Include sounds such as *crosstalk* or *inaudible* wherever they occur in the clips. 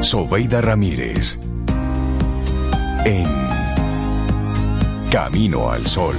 Sobeida Ramírez. En Camino al Sol.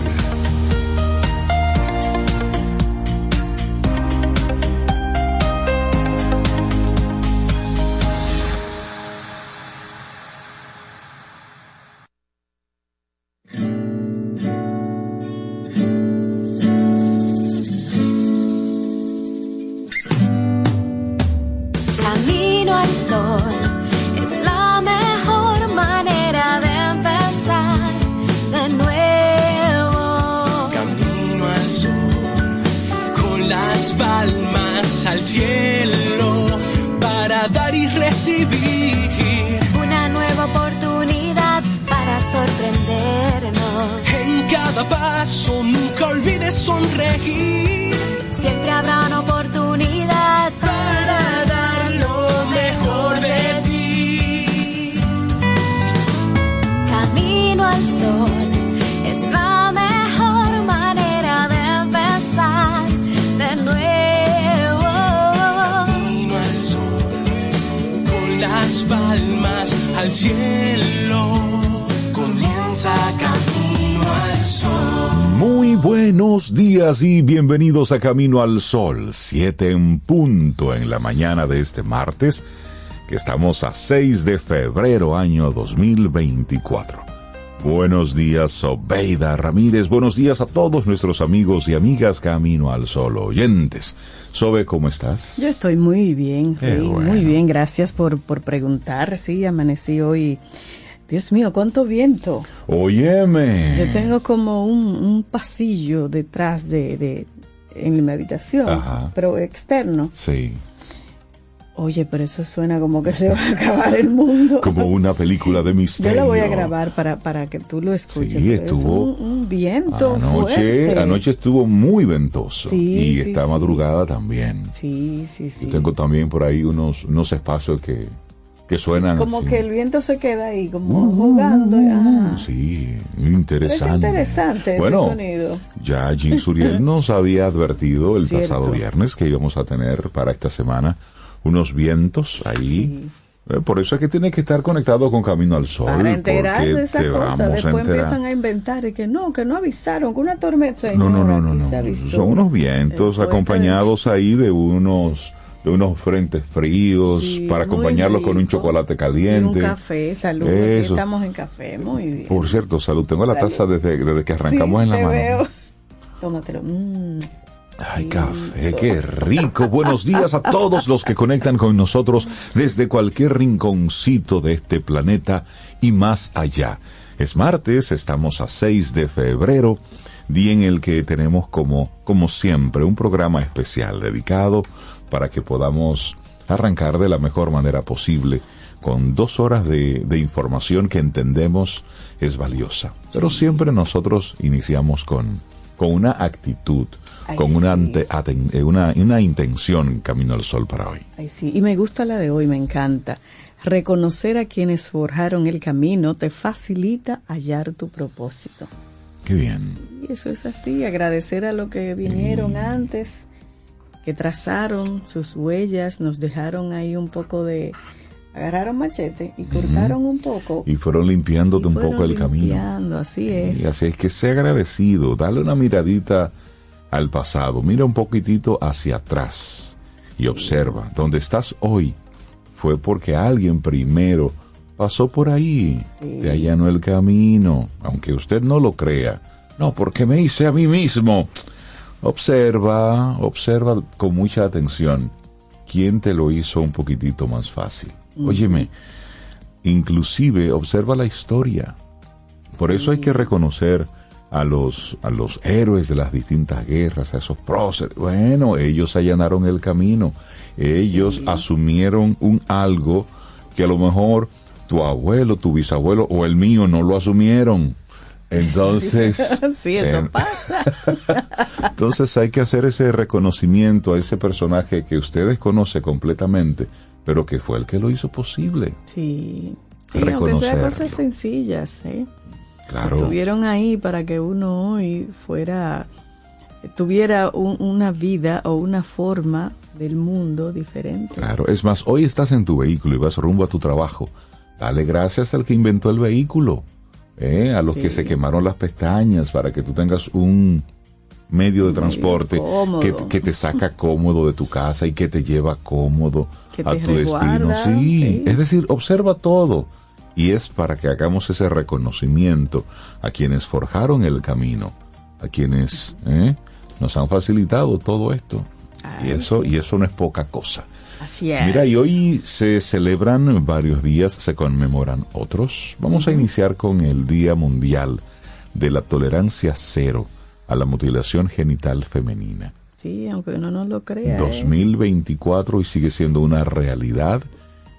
Bienvenidos a Camino al Sol, 7 en punto en la mañana de este martes, que estamos a 6 de febrero año 2024. Buenos días, Sobeida Ramírez. Buenos días a todos nuestros amigos y amigas Camino al Sol oyentes. Sobe, ¿cómo estás? Yo estoy muy bien, Rey, bueno. muy bien, gracias por, por preguntar. Sí, amanecí hoy. Dios mío, cuánto viento. Óyeme. Yo tengo como un, un pasillo detrás de, de en mi habitación, Ajá. pero externo. Sí, Oye, pero eso suena como que se va a acabar el mundo. como una película de Yo misterio. lo voy a grabar para, para que tú lo escuches. Sí, pero es estuvo- un, un viento Anoche, fuerte. anoche estuvo muy ventoso Sí, y sí, esta sí. madrugada también. Sí, sí, sí. Yo tengo también por ahí unos, unos espacios que, que suenan como así. que el viento se queda ahí, como jugando. ah. Sí, interesante. Es interesante ese bueno, sonido. ya Jean Suriel *laughs* nos había advertido el Cierto. pasado viernes que íbamos a tener para esta semana unos vientos ahí. Eh, Por eso es que tiene que estar conectado con Camino al Sol. Para enterarse de esa te cosa, vamos a después enterar. empiezan a inventar y que no, que no avisaron, que una tormenta. No, no, no, no, no. Son unos vientos acompañados ahí de unos de unos frentes fríos Sí, para muy acompañarlos con un chocolate Y caliente. un café, salud. Eso. Estamos en café, muy bien. Por cierto, salud. Tengo la Salud. taza desde, desde que arrancamos Sí, en la te mano. veo. Tómatelo. Mm. Ay, café, qué rico. Buenos días a todos los que conectan con nosotros desde cualquier rinconcito de este planeta y más allá. Es martes, estamos a 6 de febrero, día en el que tenemos como, como siempre un programa especial dedicado para que podamos arrancar de la mejor manera posible con dos horas de, de información que entendemos es valiosa. Pero siempre nosotros iniciamos con, con una actitud, Ay, con una, sí. ante- eh, una, una intención camino al sol para hoy. Ay, sí. Y me gusta la de hoy, me encanta. Reconocer a quienes forjaron el camino te facilita hallar tu propósito. Qué bien. Y eso es así, agradecer a los que vinieron antes, que trazaron sus huellas, nos dejaron ahí un poco de... Agarraron machete y cortaron un poco. Y fueron limpiándote y un fueron poco el camino. Así es. Y así es que sea agradecido, dale una miradita al pasado, mira un poquitito hacia atrás y observa, donde estás hoy fue porque alguien primero pasó por ahí, Sí. te allanó el camino, aunque usted no lo crea. No, porque me hice a mí mismo. Observa, observa con mucha atención quién te lo hizo un poquitito más fácil. Óyeme, inclusive observa la historia. Por eso hay que reconocer a los, a los héroes de las distintas guerras, a esos próceres. Bueno, ellos allanaron el camino. Ellos asumieron un algo que a lo mejor tu abuelo, tu bisabuelo o el mío no lo asumieron. Entonces, *laughs* sí, eso eh, pasa. *laughs* entonces hay que hacer ese reconocimiento a ese personaje que usted desconoce completamente, pero que fue el que lo hizo posible. Sí. Sí, aunque sea cosas sencillas, ¿eh? Claro. Estuvieron ahí para que uno hoy fuera tuviera un- una vida o una forma del mundo diferente. Claro, es más, hoy estás en tu vehículo y vas rumbo a tu trabajo. Dale gracias al que inventó el vehículo, ¿eh? a los Sí. que se quemaron las pestañas para que tú tengas un medio de transporte que, que te saca *laughs* cómodo de tu casa y que te lleva cómodo Que a tu destino. Sí. es decir, observa todo. Y es para que hagamos ese reconocimiento a quienes forjaron el camino, a quienes ¿eh? nos han facilitado todo esto. y Ay, eso, sí. y eso no es poca cosa. Así es. Mira, y hoy se celebran varios días, se conmemoran otros. Vamos a iniciar con el Día Mundial de la Tolerancia Cero a la Mutilación Genital Femenina. Sí, aunque uno no lo crea. ¿eh? 2024 y sigue siendo una realidad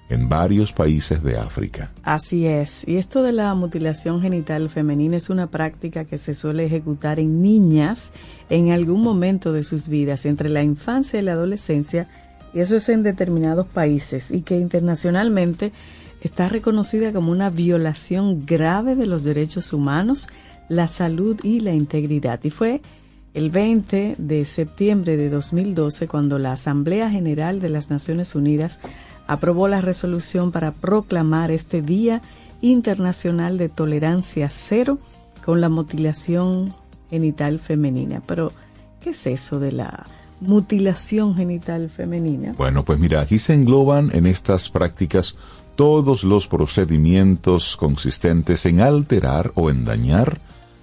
en varios países de África. Así es. Y esto de la mutilación genital femenina es una práctica que se suele ejecutar en niñas en algún momento de sus vidas, entre la infancia y la adolescencia, y eso es en determinados países, y que internacionalmente está reconocida como una violación grave de los derechos humanos, la salud y la integridad. Y fue el 20 de septiembre de 2012 cuando la Asamblea General de las Naciones Unidas aprobó la resolución para proclamar este Día Internacional de Tolerancia Cero con la mutilación genital femenina. Pero, ¿qué es eso de la mutilación genital femenina? Bueno, pues mira, aquí se engloban en estas prácticas todos los procedimientos consistentes en alterar o en dañar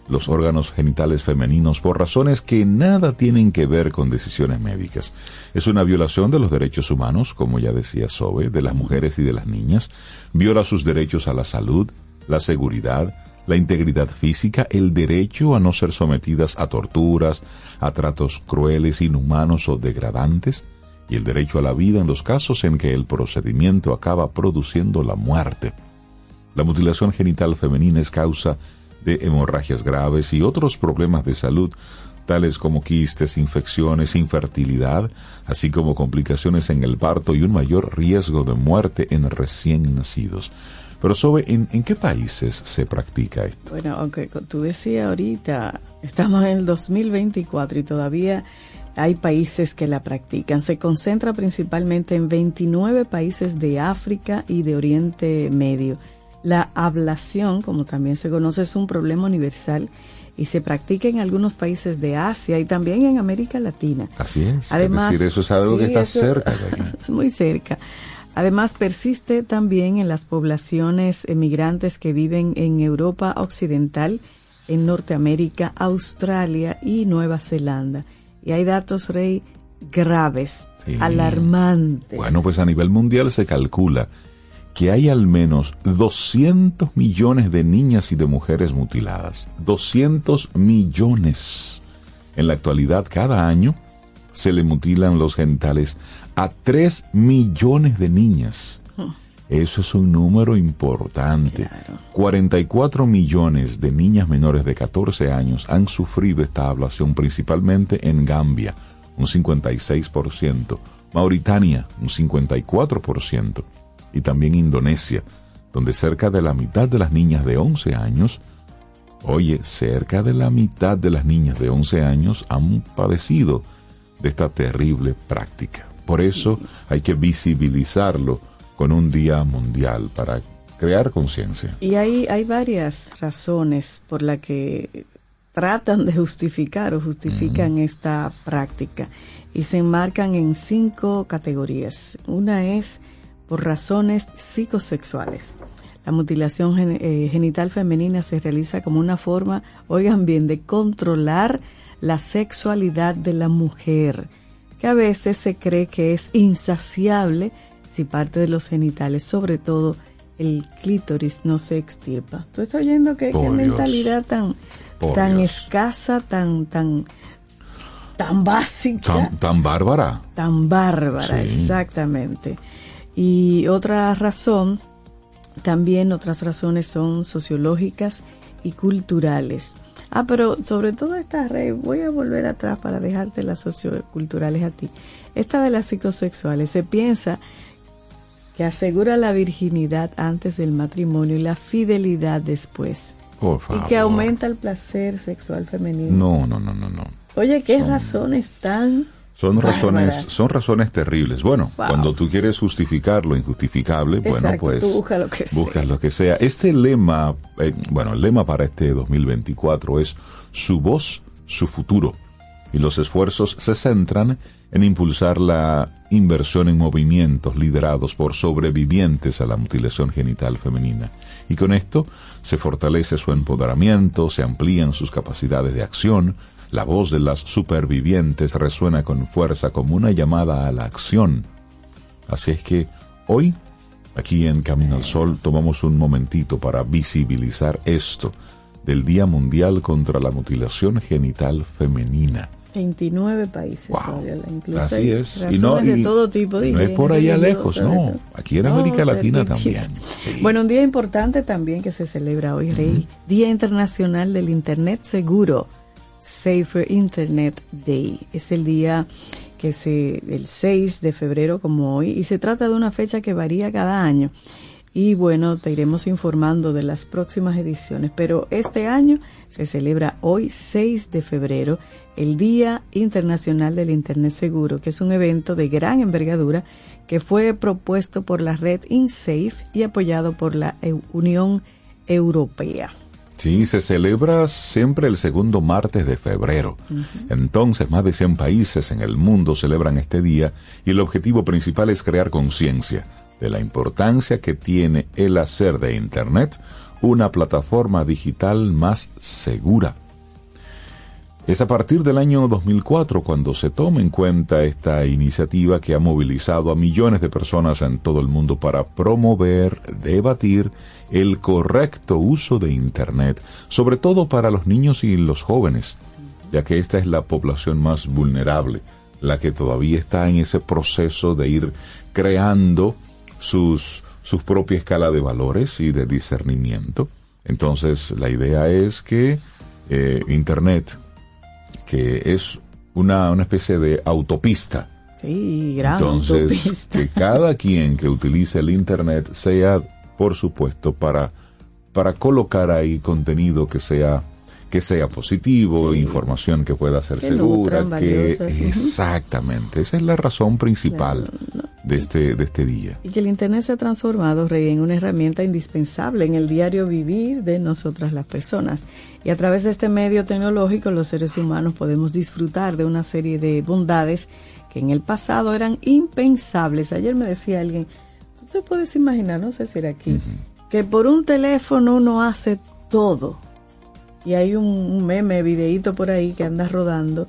los órganos genitales femeninos por razones que nada tienen que ver con decisiones médicas. Es una violación de los derechos humanos, como ya decía Sobe, de las mujeres y de las niñas, viola sus derechos a la salud, la seguridad, la integridad física, el derecho a no ser sometidas a torturas, a tratos crueles, inhumanos o degradantes, y el derecho a la vida en los casos en que el procedimiento acaba produciendo la muerte. La mutilación genital femenina es causa de hemorragias graves y otros problemas de salud, tales como quistes, infecciones, infertilidad, así como complicaciones en el parto y un mayor riesgo de muerte en recién nacidos. Pero Sobe, ¿en, en qué países se practica esto? Bueno, aunque tú decías ahorita, estamos en el 2024 y todavía hay países que la practican. Se concentra principalmente en 29 países de África y de Oriente Medio. La ablación, como también se conoce, es un problema universal y se practica en algunos países de Asia y también en América Latina. Así es. Además, es decir, eso es algo que está cerca de *laughs* aquí. Es muy cerca. Además, persiste también en las poblaciones emigrantes que viven en Europa Occidental, en Norteamérica, Australia y Nueva Zelanda. Y hay datos, Rey, graves, Sí. alarmantes. Bueno, pues a nivel mundial se calcula que hay al menos 200 millones de niñas y de mujeres mutiladas. 200 millones. En la actualidad, cada año se le mutilan los genitales a 3 millones de niñas. Eso es un número importante. Claro. 44 millones de niñas menores de 14 años han sufrido esta ablación principalmente en Gambia, un 56%, Mauritania, un 54%, y también Indonesia, donde cerca de la mitad de las niñas de 11 años, oye, cerca de la mitad de las niñas de 11 años han padecido de esta terrible práctica. Por eso hay que visibilizarlo con un día mundial para crear conciencia. Y hay, hay varias razones por las que tratan de justificar o justifican esta práctica y se enmarcan en cinco categorías. Una es por razones psicosexuales. La mutilación gen- eh, genital femenina se realiza como una forma, oigan bien, de controlar la sexualidad de la mujer, que a veces se cree que es insaciable si parte de los genitales, sobre todo el clítoris, no se extirpa. ¿Tú estás oyendo qué, mentalidad tan, Por tan Dios. escasa, tan, tan, tan básica? Tan, tan bárbara. tan bárbara, Sí. exactamente. Y otra razón, también otras razones son sociológicas y culturales. Ah, pero sobre todo esta red, voy a volver atrás para dejarte las socioculturales a ti. Esta de las psicosexuales, se piensa que asegura la virginidad antes del matrimonio y la fidelidad después. Por Y favor. que aumenta el placer sexual femenino. No, no, no, no, no. Oye, qué razones tan Son razones, son razones terribles. Bueno, Wow. cuando tú quieres justificar lo injustificable, bueno, pues tú busca lo que buscas sea. lo que sea. Este lema, eh, bueno, el lema para este 2024 es su voz, su futuro. Y los esfuerzos se centran en impulsar la inversión en movimientos liderados por sobrevivientes a la mutilación genital femenina. Y con esto se fortalece su empoderamiento, se amplían sus capacidades de acción, la voz de las supervivientes resuena con fuerza como una llamada a la acción. Así es que hoy, aquí en Camino al Sol, tomamos un momentito para visibilizar esto del Día Mundial contra la Mutilación Genital Femenina. 29 países. Wow. Así es. razones de todo tipo. no dije, es por allá lejos, no. de- Aquí en No, América Latina también. Sí. Bueno, un día importante también que se celebra hoy, Rey. Día Internacional del Internet Seguro. Safer Internet Day. Es el día que se, el 6 de febrero como hoy, y se trata de una fecha que varía cada año. Y bueno, te iremos informando de las próximas ediciones, pero este año se celebra hoy 6 de febrero el Día Internacional del Internet Seguro, que es un evento de gran envergadura que fue propuesto por la red InSafe y apoyado por la Unión Europea. Sí, se celebra siempre el segundo martes de febrero. Entonces, más de 100 países en el mundo celebran este día y el objetivo principal es crear conciencia de la importancia que tiene el hacer de Internet una plataforma digital más segura. Es a partir del año 2004 cuando se toma en cuenta esta iniciativa que ha movilizado a millones de personas en todo el mundo para promover, debatir el correcto uso de Internet, sobre todo para los niños y los jóvenes, ya que esta es la población más vulnerable, la que todavía está en ese proceso de ir creando sus, su propia escala de valores y de discernimiento. Entonces, la idea es que eh, Internet, que es una, una especie de autopista. Sí, gran Entonces, autopista. que cada quien que utilice el Internet sea, por supuesto, para, para colocar ahí contenido que sea que sea positivo, información que pueda ser Que segura, que exactamente, esa es la razón principal de este de este día. Y que el Internet se ha transformado, Rey, en una herramienta indispensable en el diario vivir de nosotras las personas. Y a través de este medio tecnológico los seres humanos podemos disfrutar de una serie de bondades que en el pasado eran impensables. Ayer me decía alguien, tú te puedes imaginar, no sé si era aquí, que por un teléfono uno hace todo. Y hay un, un meme, videíto por ahí que anda rodando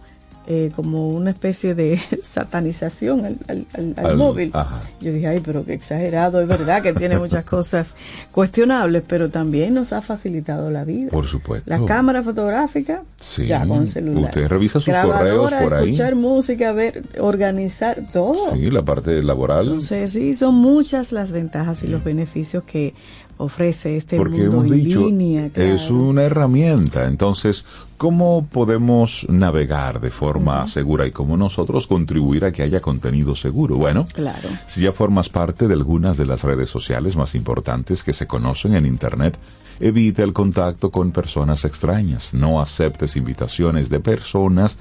eh, como una especie de *laughs* satanización al, al- al- al Al- móvil. ajá. Yo dije, ay, pero qué exagerado, es verdad que tiene muchas *laughs* cosas cuestionables, pero también nos ha facilitado la vida. Por supuesto. La cámara fotográfica, Sí. ya con el celular. Usted revisa sus Grabadora, correos por ahí. escuchar música, ver, organizar todo. Sí, la parte laboral. Entonces, sí, son muchas las ventajas y los beneficios que ofrece este Porque mundo hemos en dicho, línea. es una herramienta. Entonces, ¿cómo podemos navegar de forma segura y cómo nosotros contribuir a que haya contenido seguro? Bueno, Claro. si ya formas parte de algunas de las redes sociales más importantes que se conocen en Internet, evita el contacto con personas extrañas. No aceptes invitaciones de personas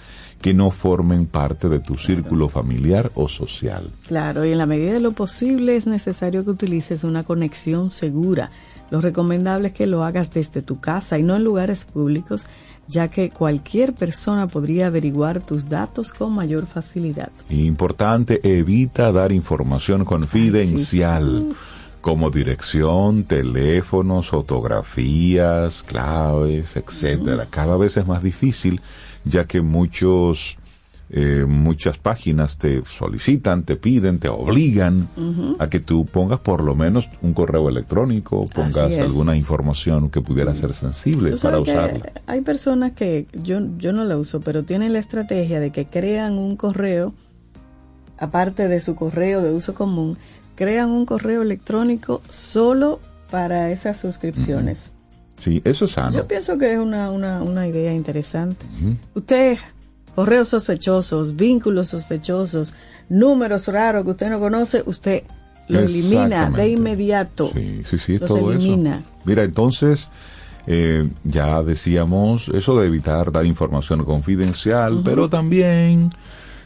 que no formen parte de tu círculo familiar o social. Claro, y en la medida de lo posible es necesario que utilices una conexión segura. Lo recomendable es que lo hagas desde tu casa y no en lugares públicos, ya que cualquier persona podría averiguar tus datos con mayor facilidad. Importante, evita dar información confidencial, como dirección, teléfonos, fotografías, claves, etcétera. Cada vez es más difícil, ya que muchos eh, muchas páginas te solicitan, te piden, te obligan a que tú pongas por lo menos un correo electrónico, pongas alguna información que pudiera ser sensible para usarla. Hay personas que yo, yo no la uso, pero tienen la estrategia de que crean un correo, aparte de su correo de uso común, crean un correo electrónico solo para esas suscripciones. Sí, eso es sano. Yo pienso que es una, una, una idea interesante. Usted, correos sospechosos, vínculos sospechosos, números raros que usted no conoce, usted lo elimina de inmediato. Sí, sí, sí, es Los todo elimina. eso. Mira, entonces, Eh, ya decíamos eso de evitar dar información confidencial, pero también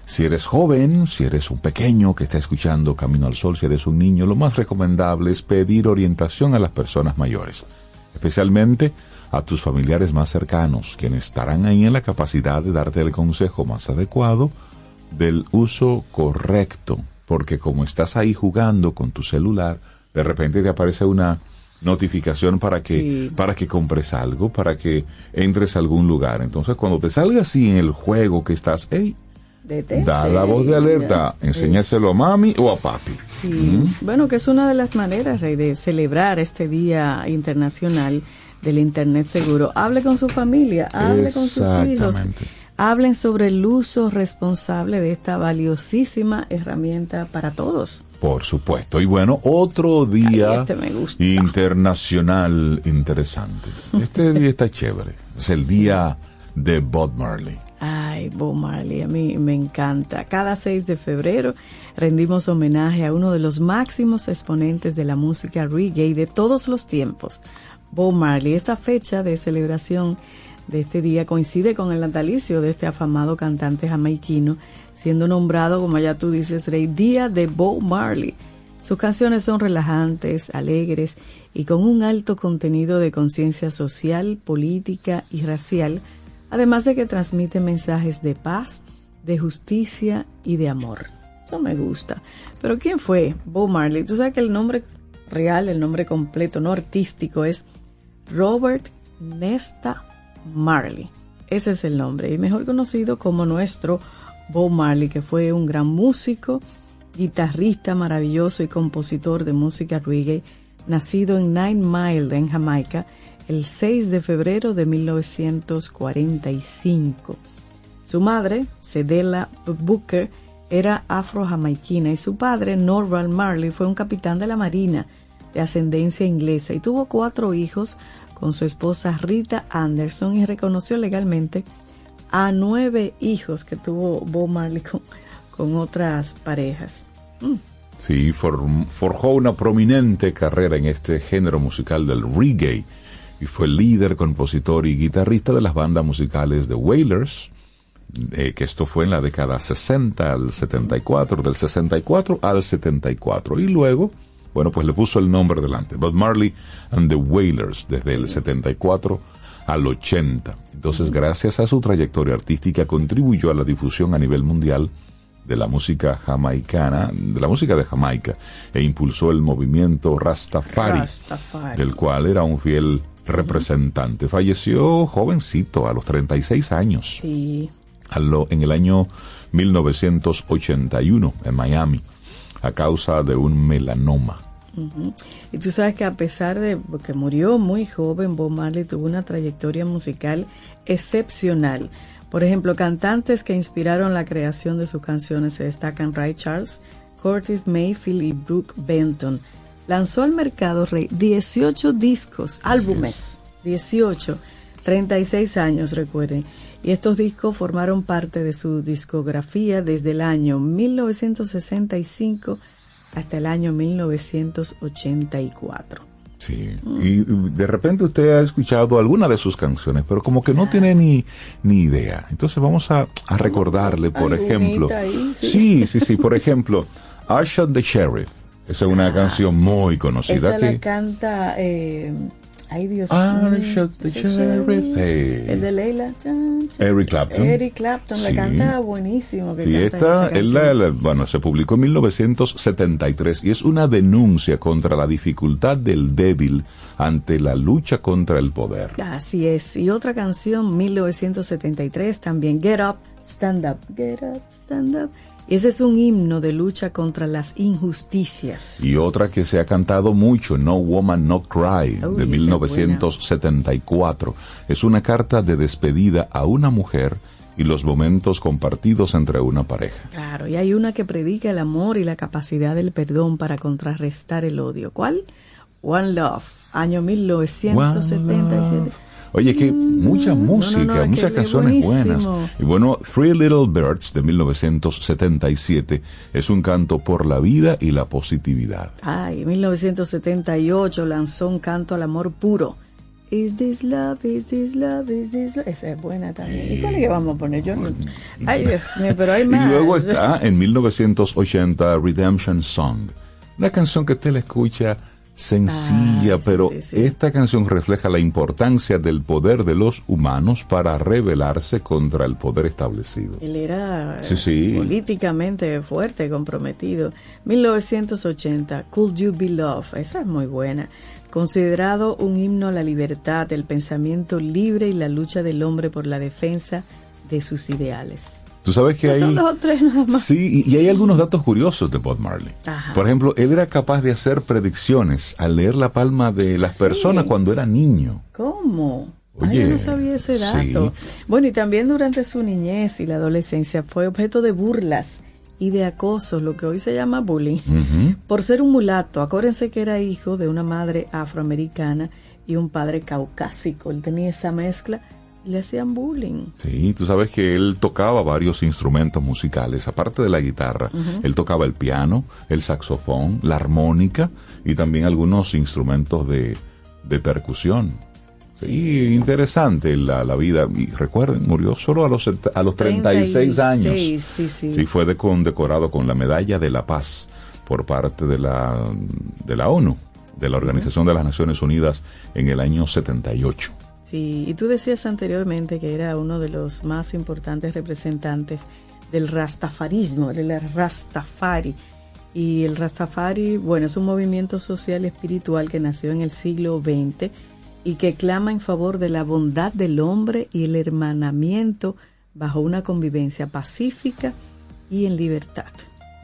si eres joven, si eres un pequeño que está escuchando Camino al Sol, si eres un niño, lo más recomendable es pedir orientación a las personas mayores, especialmente a tus familiares más cercanos, quienes estarán ahí en la capacidad de darte el consejo más adecuado del uso correcto, porque como estás ahí jugando con tu celular, de repente te aparece una notificación para que Sí. para que compres algo, para que entres a algún lugar. Entonces, cuando te salga así en el juego que estás, hey, Detente. da la voz de alerta, enséñaselo a mami o a papi. Sí, bueno, que es una de las maneras, Rey, de celebrar este Día Internacional del Internet Seguro. Hable con su familia, hable con sus hijos, hablen sobre el uso responsable de esta valiosísima herramienta para todos. Por supuesto. Y bueno, otro día Ay, este me gusta. internacional interesante. Este día está chévere. Es el día de Bob Marley. Ay, Bob Marley, a mí me encanta. Cada 6 de febrero rendimos homenaje a uno de los máximos exponentes de la música reggae de todos los tiempos, Bob Marley. Esta fecha de celebración de este día coincide con el natalicio de este afamado cantante jamaiquino, siendo nombrado, como ya tú dices, Rey, Día de Bob Marley. Sus canciones son relajantes, alegres y con un alto contenido de conciencia social, política y racial, además de que transmite mensajes de paz, de justicia y de amor. Eso me gusta. Pero ¿quién fue Bob Marley? Tú sabes que el nombre real, el nombre completo, no artístico, es Robert Nesta Marley. Ese es el nombre, y mejor conocido como nuestro Bob Marley, que fue un gran músico, guitarrista maravilloso y compositor de música reggae, nacido en Nine Mile, en Jamaica, el 6 de febrero de 1945. Su madre, Cedella Booker, era afro-jamaiquina y su padre, Norval Marley, fue un capitán de la Marina de ascendencia inglesa y tuvo cuatro hijos con su esposa Rita Anderson y reconoció legalmente a nueve hijos que tuvo Bob Marley con, con otras parejas. Mm, Sí, forjó una prominente carrera en este género musical del reggae y fue líder, compositor y guitarrista de las bandas musicales The Wailers, eh, que esto fue en la década 60 al 74, del 64 al 74. Y luego, bueno, pues le puso el nombre delante, Bob Marley and the Wailers, desde el 74 al 80. Entonces, gracias a su trayectoria artística, contribuyó a la difusión a nivel mundial de la música jamaicana, de la música de Jamaica, e impulsó el movimiento Rastafari, Rastafari. del cual era un fiel representante. Falleció jovencito, a los 36 años Sí, lo- en el año 1981 en Miami a causa de un melanoma. Y tú sabes que a pesar de que murió muy joven, Bob Marley tuvo una trayectoria musical excepcional. Por ejemplo, cantantes que inspiraron la creación de sus canciones se destacan Ray Charles, Curtis Mayfield y Brooke Benton. Lanzó al mercado Rey 18 discos, álbumes, 18, 36 años recuerden. Y estos discos formaron parte de su discografía desde el año 1965 hasta el año 1984. Sí. Y de repente usted ha escuchado alguna de sus canciones, pero como que no tiene ni, ni idea. Entonces vamos a, a recordarle, por ejemplo. ahí, sí. sí, sí, sí. Por ejemplo, I Shot the Sheriff. Esa es una canción muy conocida Ah. Esa la aquí. canta, eh, ay Dios mío. El de Leila. Eric Clapton. Eric Clapton, Sí. la canta buenísimo. Que Sí, canta esta, esa la- la- bueno, se publicó en 1973 y es una denuncia contra la dificultad del débil ante la lucha contra el poder. Así es. Y otra canción, 1973, también Get Up, Stand Up, Get Up, Stand Up. Ese es un himno de lucha contra las injusticias. Y otra que se ha cantado mucho, No Woman No Cry, Uy, de esa es 1974. Es una carta de despedida a una mujer y los momentos compartidos entre una pareja. Claro, y hay una que predica el amor y la capacidad del perdón para contrarrestar el odio. ¿Cuál? One Love, año 1977. Oye, que mucha música, Mm, no, no, que muchas canciones buenas. Y bueno, Three Little Birds de 1977 es un canto por la vida y la positividad. Ay, en 1978 lanzó un canto al amor puro. Is this love, is this love, is this love. Esa es buena también. ¿Y cuál es que vamos a poner? Yo no- Ay, Dios mío, pero hay *laughs* más. Y luego está en 1980 Redemption Song, una canción que usted la escucha sencilla, Ah, sí, pero sí, sí. esta canción refleja la importancia del poder de los humanos para rebelarse contra el poder establecido. Él era sí. políticamente fuerte, comprometido. 1980, Could You Be Love, esa es muy buena. Considerado un himno a la libertad, el pensamiento libre y la lucha del hombre por la defensa de sus ideales. Tú sabes que hay... Son dos o tres nada más. Sí, y, y hay algunos datos curiosos de Bob Marley. Ajá. Por ejemplo, él era capaz de hacer predicciones al leer la palma de las Sí. personas cuando era niño. ¿Cómo? Ay, Oye, yo no sabía ese dato. sí. Bueno, y también durante su niñez y la adolescencia fue objeto de burlas y de acoso, lo que hoy se llama bullying, por ser un mulato. Acuérdense que era hijo de una madre afroamericana y un padre caucásico. Él tenía esa mezcla le hacían bullying. Sí, tú sabes que él tocaba varios instrumentos musicales, aparte de la guitarra. Él tocaba el piano, el saxofón, la armónica y también algunos instrumentos de, de percusión. Sí, interesante la, la vida. Y recuerden, murió solo a los, a los 36 años. 36, sí, sí. Sí, fue de- condecorado con la Medalla de la Paz por parte de la, de la ONU, de la Organización de las Naciones Unidas, en el año 78. Y tú decías anteriormente que era uno de los más importantes representantes del rastafarismo, del Rastafari. Y el Rastafari, bueno, es un movimiento social y espiritual que nació en el siglo XX y que clama en favor de la bondad del hombre y el hermanamiento bajo una convivencia pacífica y en libertad.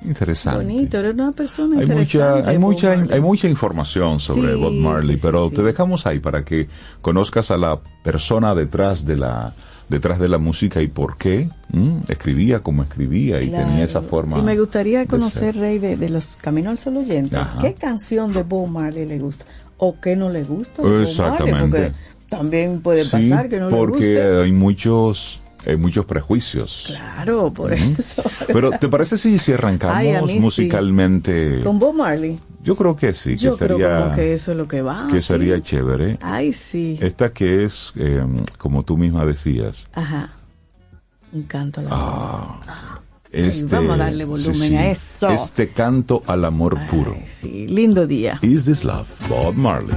Interesante. Bonito, era una persona Hay mucha, interesante. hay Bob mucha, Marley. hay mucha información sobre Sí, Bob Marley, sí, pero sí. te dejamos ahí para que conozcas a la persona detrás de la, detrás de la música y por qué ¿m? escribía como escribía y Claro. tenía esa forma. Y me gustaría de conocer, ser. Rey, de, de los Caminos al Sol oyentes, Ajá. ¿qué canción de Bob Marley le gusta? ¿O qué no le gusta? de Bob Marley? Exactamente. Porque también puede pasar que no le porque guste. hay muchos, hay muchos prejuicios. Claro, por eso. Pero ¿te parece si, si arrancamos Ay, mí sí. musicalmente? Con Bob Marley. Yo creo que sí, Yo que creo sería, como que eso es lo que va. que ¿sí? sería chévere. Ay, sí. Esta que es, eh, como tú misma decías, Ajá. Un canto a la Ah, este, vamos a darle volumen a eso. Este canto al amor puro. Ay, sí, lindo día. Is This Love? Bob Marley.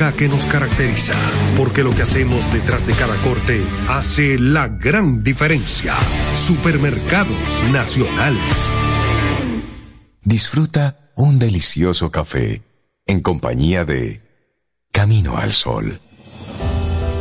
que nos caracteriza, porque lo que hacemos detrás de cada corte hace la gran diferencia. Supermercados Nacional. Disfruta un delicioso café en compañía de Camino al Sol.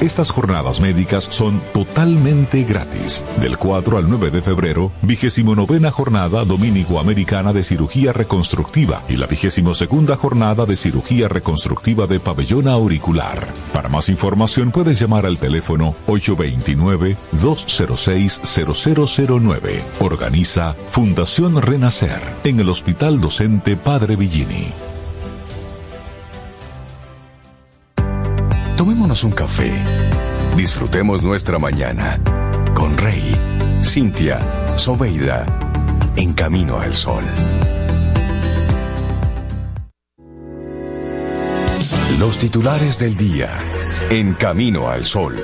Estas jornadas médicas son totalmente gratis. Del 4 al 9 de febrero, vigésimo novena jornada dominico-americana de cirugía reconstructiva y la vigésimo segunda jornada de cirugía reconstructiva de pabellón auricular. Para más información puedes llamar al teléfono 829-206-0009. Organiza Fundación Renacer en el Hospital Docente Padre Villini. Tomémonos un café. Disfrutemos nuestra mañana con Rey, Cintia, Soveida, en camino al sol. Los titulares del día en camino al sol.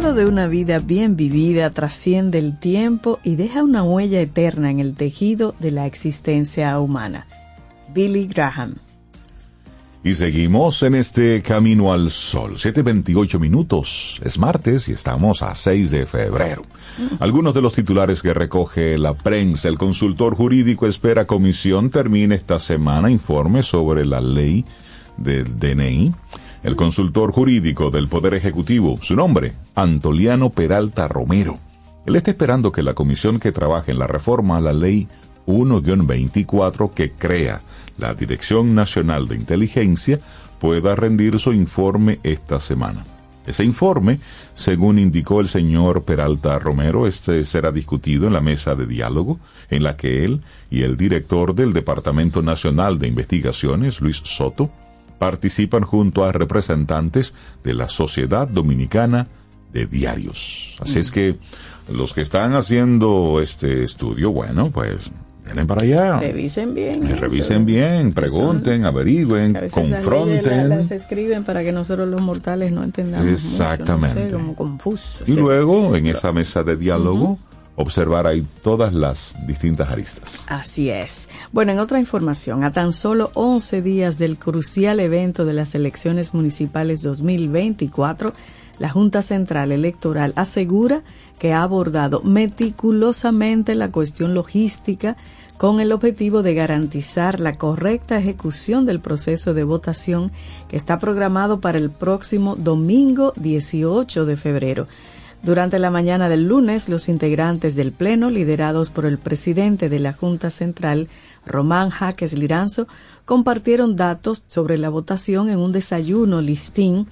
Legado de una vida bien vivida trasciende el tiempo y deja una huella eterna en el tejido de la existencia humana. Billy Graham. Y seguimos en este camino al sol. 7.28 minutos. Es martes y estamos a 6 de febrero. Algunos de los titulares que recoge la prensa. El consultor jurídico espera comisión termine esta semana informe sobre la ley del DNI. El consultor jurídico del Poder Ejecutivo, su nombre, Antoliano Peralta Romero. Él está esperando que la comisión que trabaja en la reforma a la ley 1-24 que crea la Dirección Nacional de Inteligencia pueda rendir su informe esta semana. Ese informe, según indicó el señor Peralta Romero, este será discutido en la mesa de diálogo en la que él y el director del Departamento Nacional de Investigaciones, Luis Soto, participan junto a representantes de la Sociedad Dominicana de Diarios. Así es que los que están haciendo este estudio, bueno, pues vienen para allá. Revisen bien. Eso. revisen bien, pregunten, averigüen, A veces confronten. la- las escriben para que nosotros los mortales no entendamos. mucho, no sé, Exactamente. como confusos. Y luego, en esa mesa de diálogo, observar ahí todas las distintas aristas. Así es. Bueno, en otra información, a tan solo 11 días del crucial evento de las elecciones municipales 2024, la Junta Central Electoral asegura que ha abordado meticulosamente la cuestión logística con el objetivo de garantizar la correcta ejecución del proceso de votación que está programado para el próximo domingo 18 de febrero. Durante la mañana del lunes, los integrantes del Pleno, liderados por el presidente de la Junta Central, Román Jaques Liranzo, compartieron datos sobre la votación en un desayuno listín,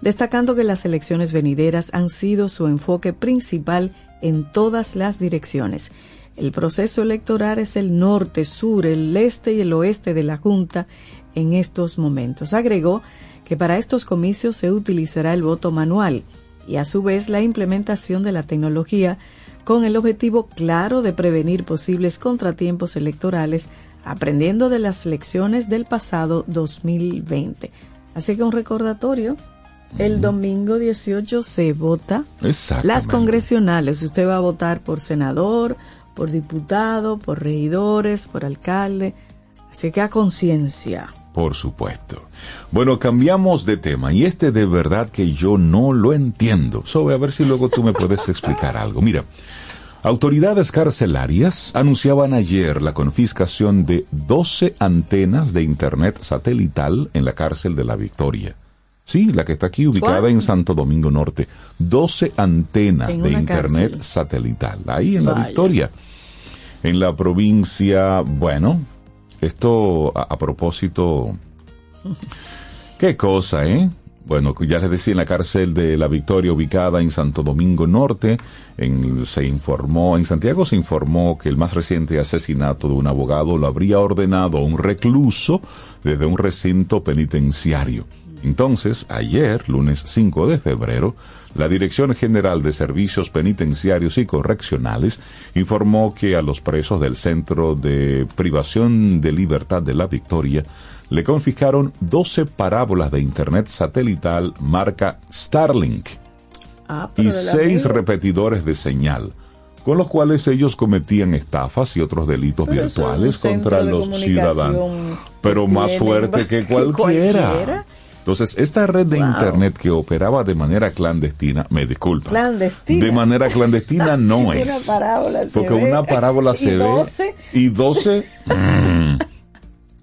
destacando que las elecciones venideras han sido su enfoque principal en todas las direcciones. El proceso electoral es el norte, sur, el este y el oeste de la Junta en estos momentos. Agregó que para estos comicios se utilizará el voto manual y a su vez la implementación de la tecnología con el objetivo claro de prevenir posibles contratiempos electorales aprendiendo de las lecciones del pasado 2020. Así que un recordatorio, el domingo 18 se vota las congresionales. Usted va a votar por senador, por diputado, por regidores, por alcalde. Así que a conciencia. Por supuesto. Bueno, cambiamos de tema y este de verdad que yo no lo entiendo. Sobre a ver si luego tú me puedes explicar algo. Mira, autoridades carcelarias anunciaban ayer la confiscación de 12 antenas de Internet satelital en la cárcel de la Victoria. Sí, la que está aquí ubicada en Santo Domingo Norte. 12 antenas de Internet satelital, ahí en la Victoria. En la provincia, bueno, esto a, propósito, qué cosa, ¿eh? Bueno, ya les decía, en la cárcel de La Victoria, ubicada en Santo Domingo Norte, en, se informó, en Santiago se informó que el más reciente asesinato de un abogado lo habría ordenado un recluso desde un recinto penitenciario. Entonces, ayer, lunes 5 de febrero, la Dirección General de Servicios Penitenciarios y Correccionales informó que a los presos del Centro de Privación de Libertad de la Victoria le confiscaron 12 parábolas de Internet satelital marca Starlink Ah, y pero de la seis amiga. repetidores de señal, con los cuales ellos cometían estafas y otros delitos Pero virtuales contra los ciudadanos, pero más fuerte que *laughs* que cualquiera. Entonces, esta red de Wow. Internet que operaba de manera clandestina, me disculpa. Clandestina. De manera clandestina *laughs* no Una es. parábola se Porque ve. una parábola *laughs* Y se 12. ve. Y 12. *laughs* mm.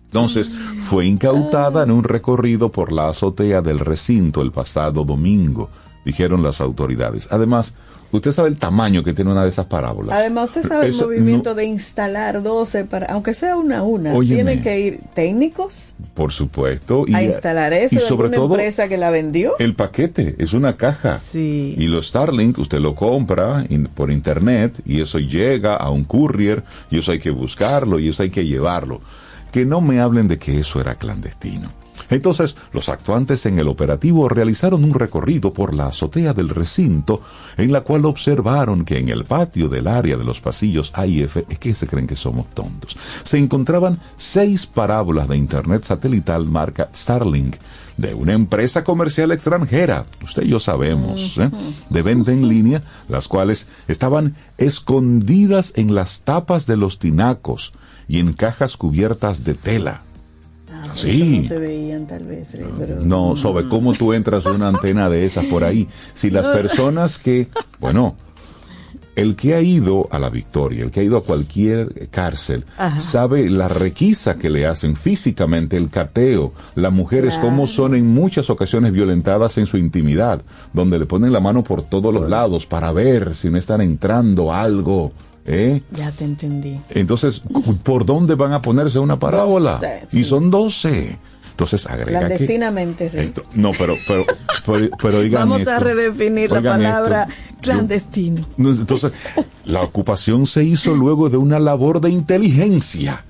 Entonces, fue incautada en un recorrido por la azotea del recinto el pasado domingo, dijeron las autoridades. Además, usted sabe el tamaño que tiene una de esas parábolas. Además, usted sabe el movimiento no- de instalar 12 para, aunque sea una a una, Óyeme. tienen que ir técnicos por supuesto. Y, a instalar eso y de sobre todo, empresa que la vendió. el paquete es una caja. Sí. Y los Starlink usted lo compra in- por internet y eso llega a un courier y eso hay que buscarlo y eso hay que llevarlo. Que no me hablen de que eso era clandestino. Entonces, los actuantes en el operativo realizaron un recorrido por la azotea del recinto, en la cual observaron que en el patio del área de los pasillos A y F, es que se creen que somos tontos, se encontraban seis parábolas de Internet satelital marca Starlink, de una empresa comercial extranjera, usted y yo sabemos, ¿eh? de venta en línea, las cuales estaban escondidas en las tapas de los tinacos y en cajas cubiertas de tela. Ah, sí. No se veían tal vez, Rey, pero No, sobre cómo tú entras una antena de esas por ahí. Si las personas que, bueno, el que ha ido a la Victoria, el que ha ido a cualquier cárcel, Ajá. sabe la requisa que le hacen físicamente, el cateo, las mujeres Claro. cómo son en muchas ocasiones violentadas en su intimidad, donde le ponen la mano por todos los lados para ver si no están entrando algo, ¿eh? ya te entendí. Entonces, ¿por dónde van a ponerse una parábola? Doce, Y son 12. Entonces, agrega que... Clandestinamente, Rey. Esto- no, pero, pero, *laughs* pero, pero oigan Vamos a redefinir la palabra esto. Clandestino. no, Entonces, la ocupación se hizo luego de una labor de inteligencia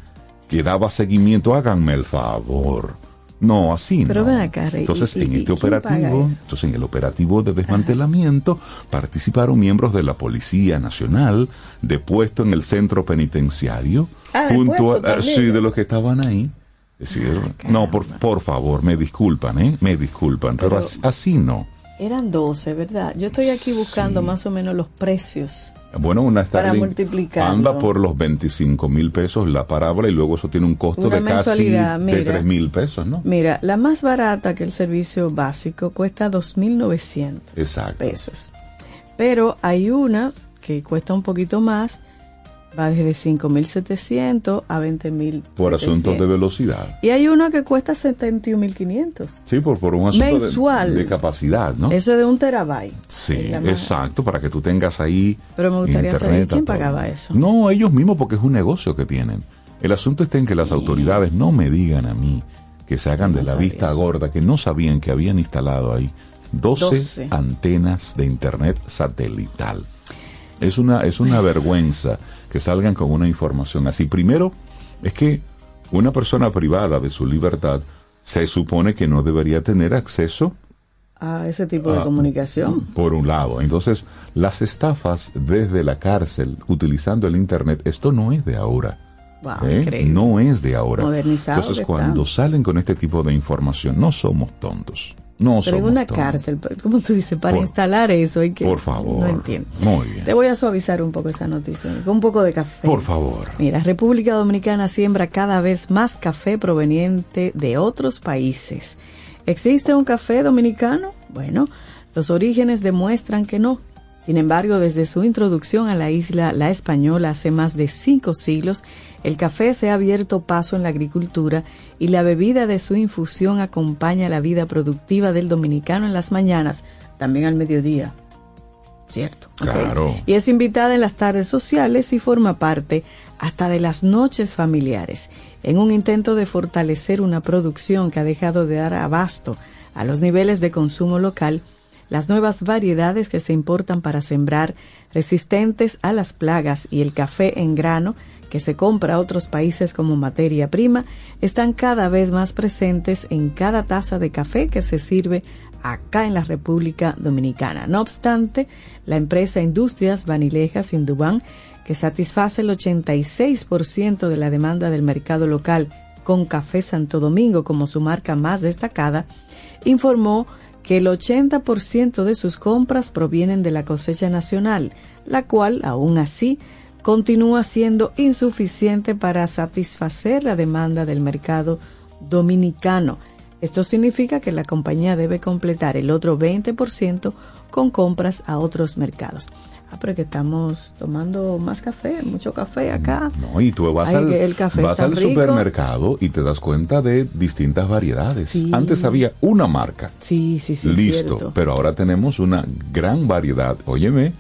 que daba seguimiento. Háganme el favor. No, así Pero no. ven acá, Rey, Entonces, ¿y- y- en y este operativo, entonces en el operativo de desmantelamiento participaron miembros de la Policía Nacional, depuesto en el centro penitenciario, Ah, junto a, también, sí, de los que estaban ahí. Es decir, no, por, por favor, me disculpan, ¿eh? Me disculpan, pero, Pero- así, así no. Eran 12, ¿verdad? Yo estoy aquí buscando Sí. más o menos los precios Bueno, una Starlink anda por los 25 mil pesos la parábola y luego eso tiene un costo Una de casi de mira. 3 mil pesos, ¿no? Mira, la más barata que el servicio básico cuesta 2.900 Exacto. pesos. Pero hay una que cuesta un poquito más, va desde 5.700 a 20.000. Por asuntos de velocidad. Y hay una que cuesta 71.500. Sí, por, por un asunto Mensual. De, capacidad, ¿no? Eso de un terabyte. Sí, Es exacto, para que tú tengas ahí. Pero me gustaría saber internet quién pagaba eso. No, ellos mismos, porque es un negocio que tienen. El asunto está en que las autoridades no me digan a mí que se hagan de la sabía. vista gorda, que no sabían que habían instalado ahí 12, 12. antenas de internet satelital. Es una, es una vergüenza que salgan con una información así. Primero, es que una persona privada de su libertad se supone que no debería tener acceso A ese tipo de Ah. comunicación. por un lado. Entonces, las estafas desde la cárcel utilizando el Internet, esto no es de ahora. Wow, ¿eh? No es de ahora. Modernizados Entonces, cuando salen con este tipo de información, no somos tontos. No Pero en una cárcel, como tú dices, para Por- instalar eso hay que... Por favor. No entiendo. Muy bien. Te voy a suavizar un poco esa noticia, con un poco de café. Por favor. Mira, República Dominicana siembra cada vez más café proveniente de otros países. ¿Existe un café dominicano? Bueno, los orígenes demuestran que no. Sin embargo, desde su introducción a la isla La Española hace más de cinco siglos, el café se ha abierto paso en la agricultura y la bebida de su infusión acompaña la vida productiva del dominicano en las mañanas, también al mediodía. ¿Cierto? Claro. Y es invitada en las tardes sociales y forma parte hasta de las noches familiares, en un intento de fortalecer una producción que ha dejado de dar abasto a los niveles de consumo local, las nuevas variedades que se importan para sembrar, resistentes a las plagas y el café en grano, que se compra a otros países como materia prima, están cada vez más presentes en cada taza de café que se sirve acá en la República Dominicana. No obstante, la empresa Industrias Vanilejas Indubán, que satisface el 86% de la demanda del mercado local con Café Santo Domingo como su marca más destacada, informó que el 80% de sus compras provienen de la cosecha nacional, la cual, aún así, continúa siendo insuficiente para satisfacer la demanda del mercado dominicano. Esto significa que la compañía debe completar el otro 20% con compras a otros mercados. Ah, pero que estamos tomando más café, mucho café acá. No, y tú vas Ay, al, el café vas está al rico. supermercado y te das cuenta de distintas variedades. Sí. Antes había una marca. Sí, sí, sí. Listo, cierto. pero ahora tenemos una gran variedad, óyeme,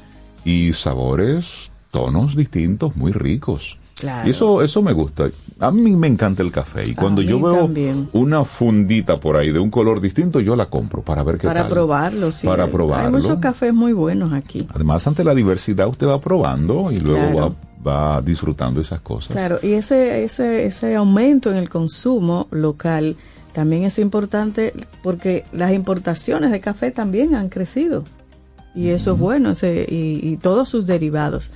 y sabores, tonos distintos, muy ricos. Claro. Y eso, eso me gusta. A mí me encanta el café. Y cuando yo veo también. una fundita por ahí de un color distinto, yo la compro para ver qué Para tal. probarlo, sí. Para probarlo. Hay muchos cafés muy buenos aquí. Además, ante la diversidad, usted va probando y luego Claro. va, va disfrutando esas cosas. Claro, y ese, ese, ese aumento en el consumo local también es importante porque las importaciones de café también han crecido. Y eso es bueno, ese, y, y todos sus derivados.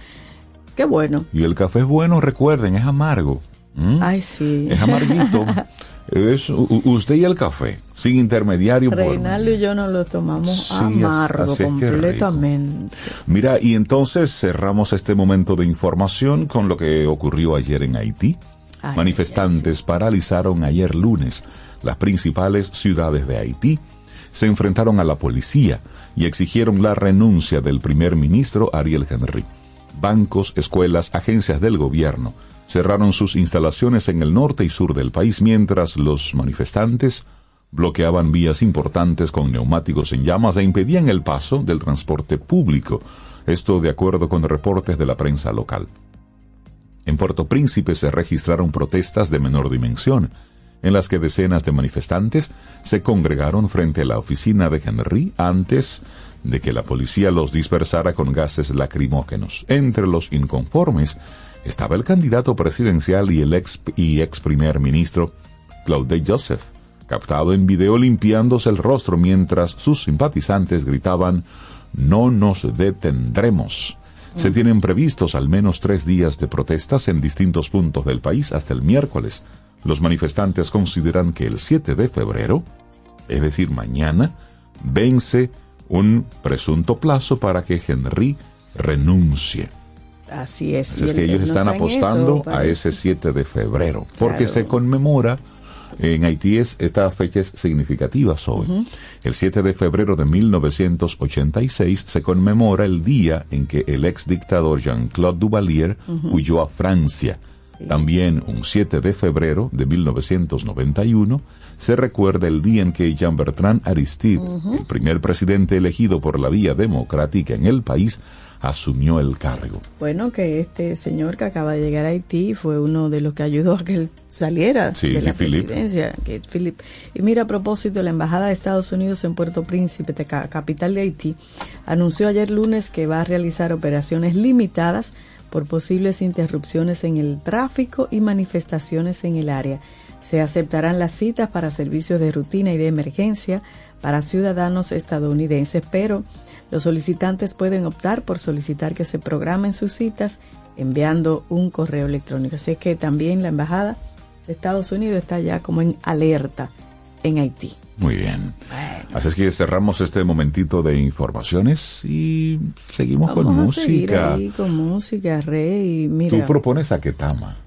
Qué bueno. Y el café es bueno, recuerden, es amargo. ¿Mm? Ay, sí. Es amarguito. *laughs* es usted y el café, sin intermediario. por Reinaldo y yo nos lo tomamos Sí, amargo así completamente. Mira, y entonces cerramos este momento de información con lo que ocurrió ayer en Haití. Ay, Manifestantes paralizaron ayer lunes las principales ciudades de Haití, se enfrentaron a la policía y exigieron la renuncia del primer ministro Ariel Henry. Bancos, escuelas, agencias del gobierno cerraron sus instalaciones en el norte y sur del país mientras los manifestantes bloqueaban vías importantes con neumáticos en llamas e impedían el paso del transporte público. Esto de acuerdo con reportes de la prensa local. En Puerto Príncipe se registraron protestas de menor dimensión, en las que decenas de manifestantes se congregaron frente a la oficina de Henry antes de que la policía los dispersara con gases lacrimógenos. Entre los inconformes estaba el candidato presidencial y el ex, y ex primer ministro Claude Joseph, captado en video limpiándose el rostro mientras sus simpatizantes gritaban No nos detendremos. Se tienen previstos al menos tres días de protestas en distintos puntos del país hasta el miércoles. Los manifestantes consideran que el 7 de febrero, es decir, mañana, vence un presunto plazo para que Henry renuncie. Así es. Así es que ellos no están apostando eso, a ese 7 de febrero, porque Claro. se conmemora, en Haití es, esta fecha es significativa hoy. El 7 de febrero de 1986 se conmemora el día en que el ex dictador Jean-Claude Duvalier huyó a Francia. También un 7 de febrero de 1991 se recuerda el día en que Jean-Bertrand Aristide, el primer presidente elegido por la vía democrática en el país, asumió el cargo. Bueno, que este señor que acaba de llegar a Haití fue uno de los que ayudó a que él saliera Sí, de la presidencia. Philip. Y mira, a propósito, la Embajada de Estados Unidos en Puerto Príncipe, capital de Haití, anunció ayer lunes que va a realizar operaciones limitadas por posibles interrupciones en el tráfico y manifestaciones en el área. Se aceptarán las citas para servicios de rutina y de emergencia para ciudadanos estadounidenses, pero los solicitantes pueden optar por solicitar que se programen sus citas enviando un correo electrónico. Así es que también la Embajada de Estados Unidos está ya como en alerta en Haití. Muy bien. Así es que cerramos este momentito de informaciones y seguimos con seguir música. ahí con música, Rey. Tú propones a Ketama.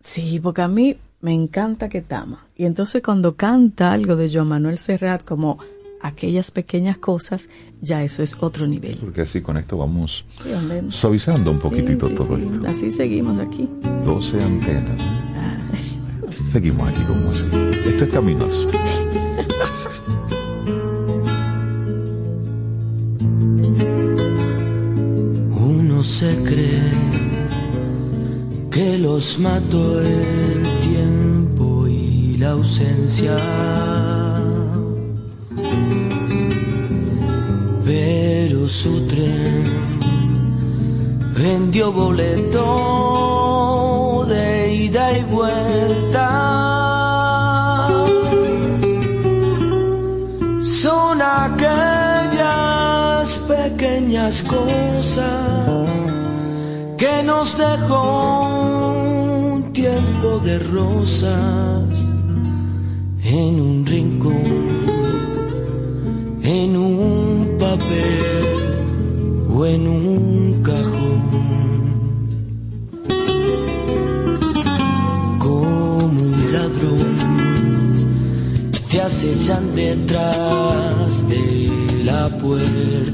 sí, porque a mí me encanta Ketama. Y entonces cuando canta algo de Joan Manuel Serrat como aquellas pequeñas cosas, ya eso es otro nivel. Porque así con esto vamos Sí, suavizando un poquitito Sí, sí, todo sí. esto. Así seguimos aquí. 12 antenas. Ah. *laughs* Seguimos aquí con música. Esto es Camino al Sol. Uno se cree que los mató y la ausencia. Pero su tren vendió boleto de ida y vuelta. Son aquellas pequeñas cosas que nos dejó un tiempo de rosas en un rincón, en un papel o en un cajón. Como un ladrón te acechan detrás de la puerta.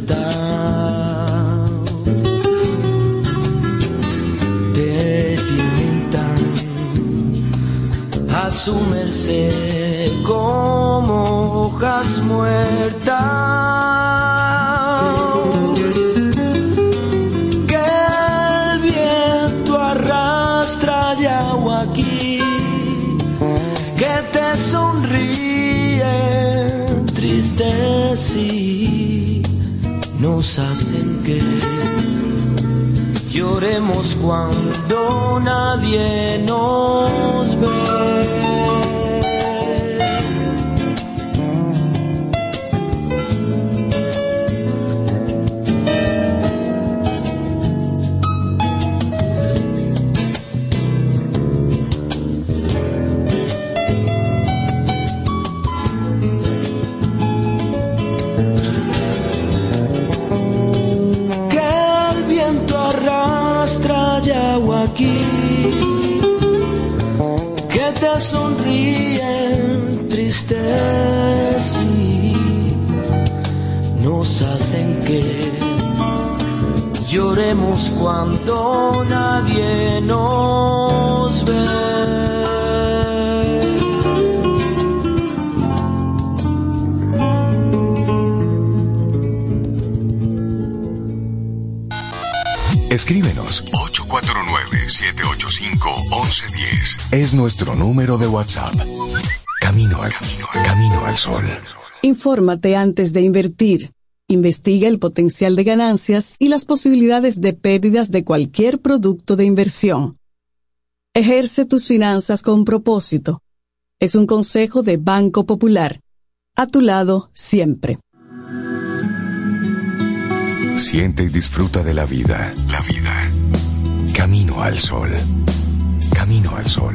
Su merced como hojas muertas. Que el viento arrastra ya aquí que te sonríen tristes y nos hacen que lloremos cuando nadie nos ve. Lloremos cuando nadie nos ve. Escríbenos 849-785-1110. Es nuestro número de WhatsApp. Camino al camino, camino al sol. Infórmate antes de invertir. Investiga el potencial de ganancias y las posibilidades de pérdidas de cualquier producto de inversión. Ejerce tus finanzas con propósito. Es un consejo de Banco Popular. A tu lado siempre. Siente y disfruta de la vida. La vida. Camino al sol. Camino al sol.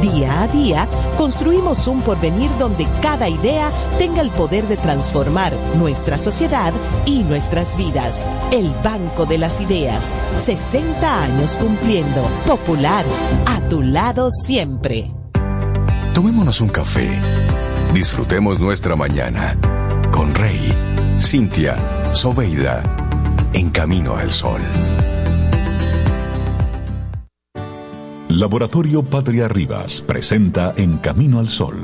Día a día, construimos un porvenir donde cada idea tenga el poder de transformar nuestra sociedad y nuestras vidas. El Banco de las Ideas, 60 años cumpliendo. Popular, a tu lado siempre. Tomémonos un café. Disfrutemos nuestra mañana con Rey, Cintia, Soveida, en camino al sol. Laboratorio Patria Rivas presenta En Camino al Sol,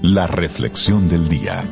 la reflexión del día.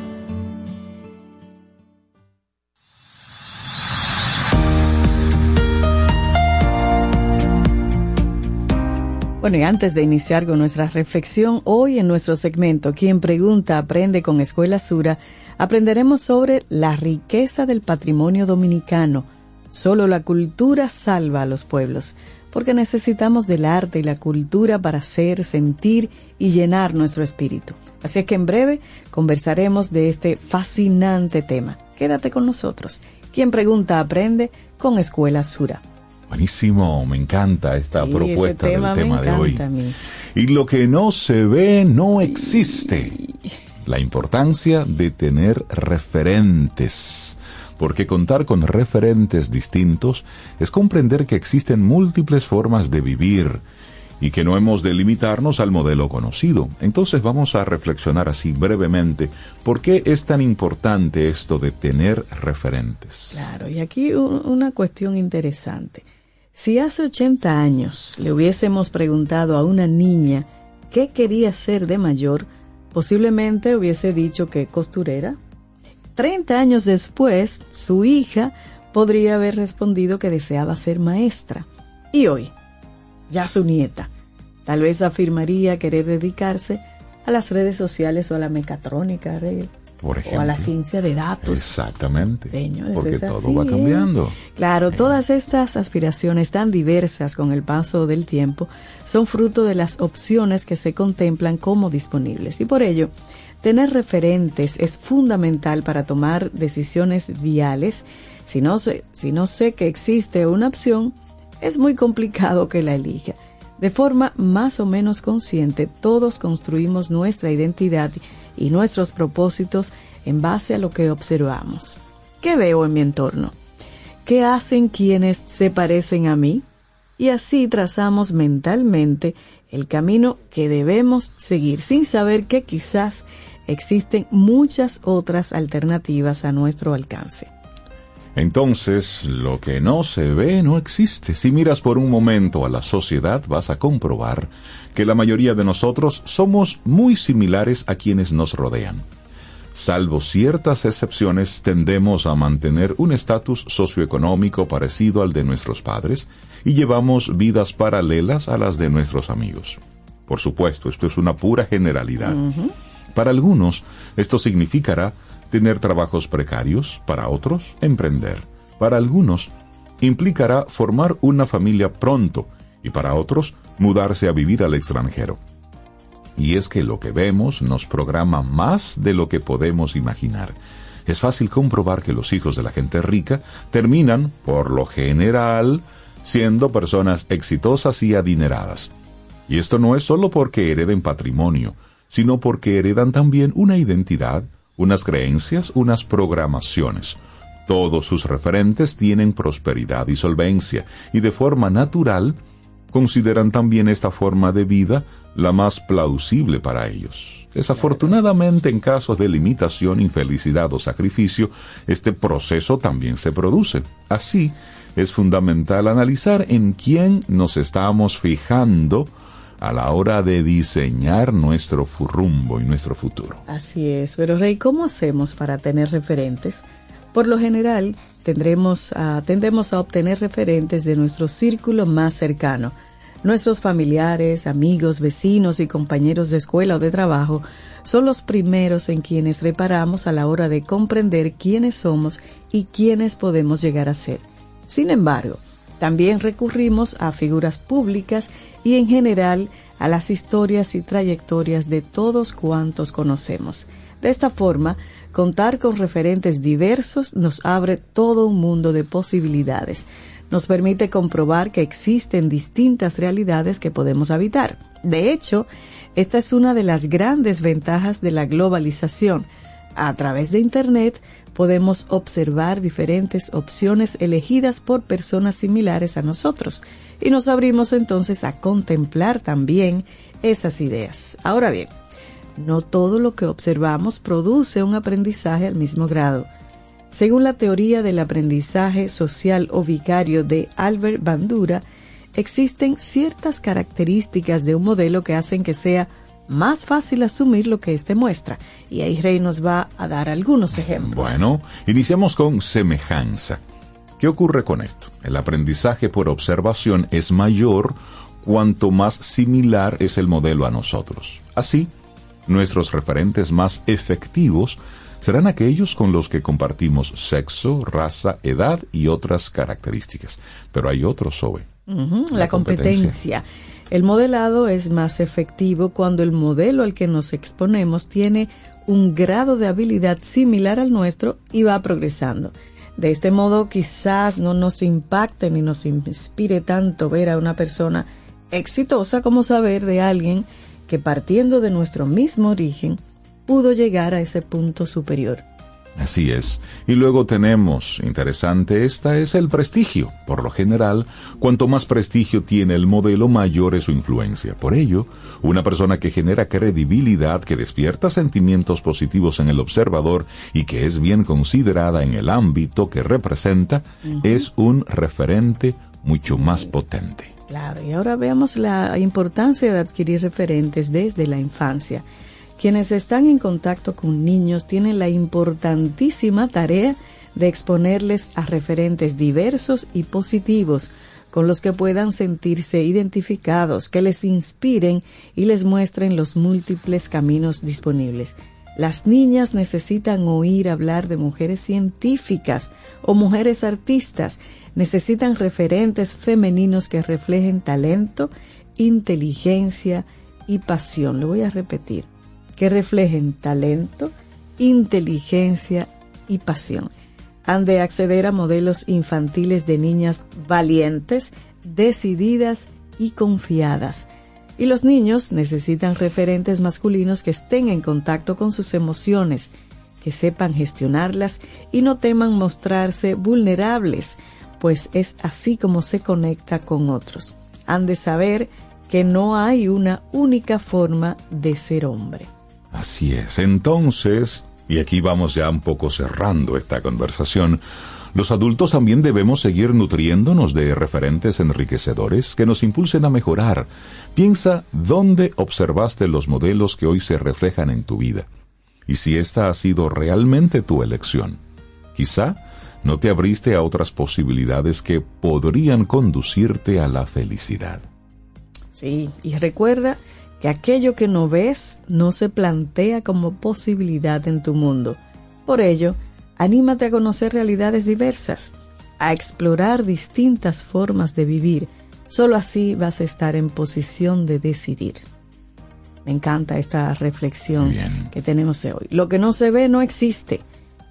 Bueno, y antes de iniciar con nuestra reflexión, hoy en nuestro segmento Quien pregunta aprende con Escuela Sura, aprenderemos sobre la riqueza del patrimonio dominicano. Solo la cultura salva a los pueblos porque necesitamos del arte y la cultura para hacer, sentir y llenar nuestro espíritu. Así es que en breve conversaremos de este fascinante tema. Quédate con nosotros. Quien pregunta aprende con Escuela Sura. Buenísimo, me encanta esta Sí, propuesta tema del tema de hoy. Y lo que no se ve no existe. La importancia de tener referentes. Porque contar con referentes distintos es comprender que existen múltiples formas de vivir y que no hemos de limitarnos al modelo conocido. Entonces vamos a reflexionar así brevemente por qué es tan importante esto de tener referentes. Claro, y aquí una cuestión interesante. Si hace 80 años le hubiésemos preguntado a una niña qué quería ser de mayor, posiblemente hubiese dicho que costurera. 30 años después, su hija podría haber respondido que deseaba ser maestra. Y hoy, ya su nieta, tal vez afirmaría querer dedicarse a las redes sociales o a la mecatrónica, Rey, Por o ejemplo. a la ciencia de datos. Exactamente. Señores, porque todo así, va ¿eh? cambiando. Claro, todas estas aspiraciones tan diversas con el paso del tiempo son fruto de las opciones que se contemplan como disponibles y por ello tener referentes es fundamental para tomar decisiones viales. Si no sé, que existe una opción, es muy complicado que la elija. De forma más o menos consciente, todos construimos nuestra identidad y nuestros propósitos en base a lo que observamos. ¿Qué veo en mi entorno? ¿Qué hacen quienes se parecen a mí? Y así trazamos mentalmente el camino que debemos seguir sin saber que quizás existen muchas otras alternativas a nuestro alcance. Entonces, lo que no se ve no existe. Si miras por un momento a la sociedad, vas a comprobar que la mayoría de nosotros somos muy similares a quienes nos rodean. Salvo ciertas excepciones, tendemos a mantener un estatus socioeconómico parecido al de nuestros padres y llevamos vidas paralelas a las de nuestros amigos. Por supuesto, esto es una pura generalidad. Para algunos, esto significará tener trabajos precarios, para otros, emprender. Para algunos, implicará formar una familia pronto y para otros, mudarse a vivir al extranjero. Y es que lo que vemos nos programa más de lo que podemos imaginar. Es fácil comprobar que los hijos de la gente rica terminan, por lo general, siendo personas exitosas y adineradas. Y esto no es solo porque hereden patrimonio, sino porque heredan también una identidad, unas creencias, unas programaciones. Todos sus referentes tienen prosperidad y solvencia, y de forma natural consideran también esta forma de vida la más plausible para ellos. Desafortunadamente, en casos de limitación, infelicidad o sacrificio, este proceso también se produce. Así, es fundamental analizar en quién nos estamos fijando a la hora de diseñar nuestro rumbo y nuestro futuro. Así es, pero Rey, ¿cómo hacemos para tener referentes? Por lo general, tendremos a- tendemos a obtener referentes de nuestro círculo más cercano. Nuestros familiares, amigos, vecinos y compañeros de escuela o de trabajo son los primeros en quienes reparamos a la hora de comprender quiénes somos y quiénes podemos llegar a ser. Sin embargo, También recurrimos a figuras públicas y en general a las historias y trayectorias de todos cuantos conocemos. De esta forma, contar con referentes diversos nos abre todo un mundo de posibilidades. Nos permite comprobar que existen distintas realidades que podemos habitar. De hecho, esta es una de las grandes ventajas de la globalización. A través de Internet podemos observar diferentes opciones elegidas por personas similares a nosotros y nos abrimos entonces a contemplar también esas ideas. Ahora bien, no todo lo que observamos produce un aprendizaje al mismo grado. Según la teoría del aprendizaje social o vicario de Albert Bandura, existen ciertas características de un modelo que hacen que sea más fácil asumir lo que éste muestra. Y ahí Rey nos va a dar algunos ejemplos. Bueno, iniciamos con semejanza. ¿Qué ocurre con esto? El aprendizaje por observación es mayor cuanto más similar es el modelo a nosotros. Así, nuestros referentes más efectivos serán aquellos con los que compartimos sexo, raza, edad y otras características. Pero hay otros, Sobe. la, competencia. El modelado es más efectivo cuando el modelo al que nos exponemos tiene un grado de habilidad similar al nuestro y va progresando. De este modo quizás no nos impacte ni nos inspire tanto ver a una persona exitosa como saber de alguien que partiendo de nuestro mismo origen pudo llegar a ese punto superior. Así es. Y luego tenemos, interesante esta, es el prestigio. Por lo general, cuanto más prestigio tiene el modelo, mayor es su influencia. Por ello, una persona que genera credibilidad, que despierta sentimientos positivos en el observador y que es bien considerada en el ámbito que representa, es un referente mucho más potente. Claro, y ahora veamos la importancia de adquirir referentes desde la infancia. Quienes están en contacto con niños tienen la importantísima tarea de exponerles a referentes diversos y positivos con los que puedan sentirse identificados, que les inspiren y les muestren los múltiples caminos disponibles. Las niñas necesitan oír hablar de mujeres científicas o mujeres artistas, necesitan referentes femeninos que reflejen talento, inteligencia y pasión. Lo voy a repetir que reflejen talento, inteligencia y pasión. Han de acceder a modelos infantiles de niñas valientes, decididas y confiadas. Y los niños necesitan referentes masculinos que estén en contacto con sus emociones, que sepan gestionarlas y no teman mostrarse vulnerables, pues es así como se conecta con otros. Han de saber que no hay una única forma de ser hombre. Así es. Entonces, y aquí vamos ya un poco cerrando esta conversación, los adultos también debemos seguir nutriéndonos de referentes enriquecedores que nos impulsen a mejorar. Piensa dónde observaste los modelos que hoy se reflejan en tu vida y si esta ha sido realmente tu elección. Quizá no te abriste a otras posibilidades que podrían conducirte a la felicidad. Sí, y recuerda que aquello que no ves no se plantea como posibilidad en tu mundo. Por ello, anímate a conocer realidades diversas, a explorar distintas formas de vivir. Solo así vas a estar en posición de decidir. Me encanta esta reflexión que tenemos hoy. Lo que no se ve no existe.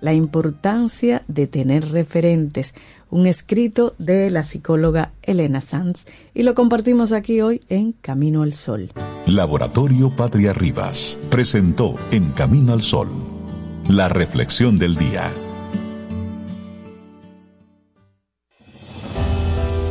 La importancia de tener referentes un escrito de la psicóloga Elena Sanz y lo compartimos aquí hoy en Camino al Sol. Laboratorio Patria Rivas presentó En Camino al Sol la reflexión del día.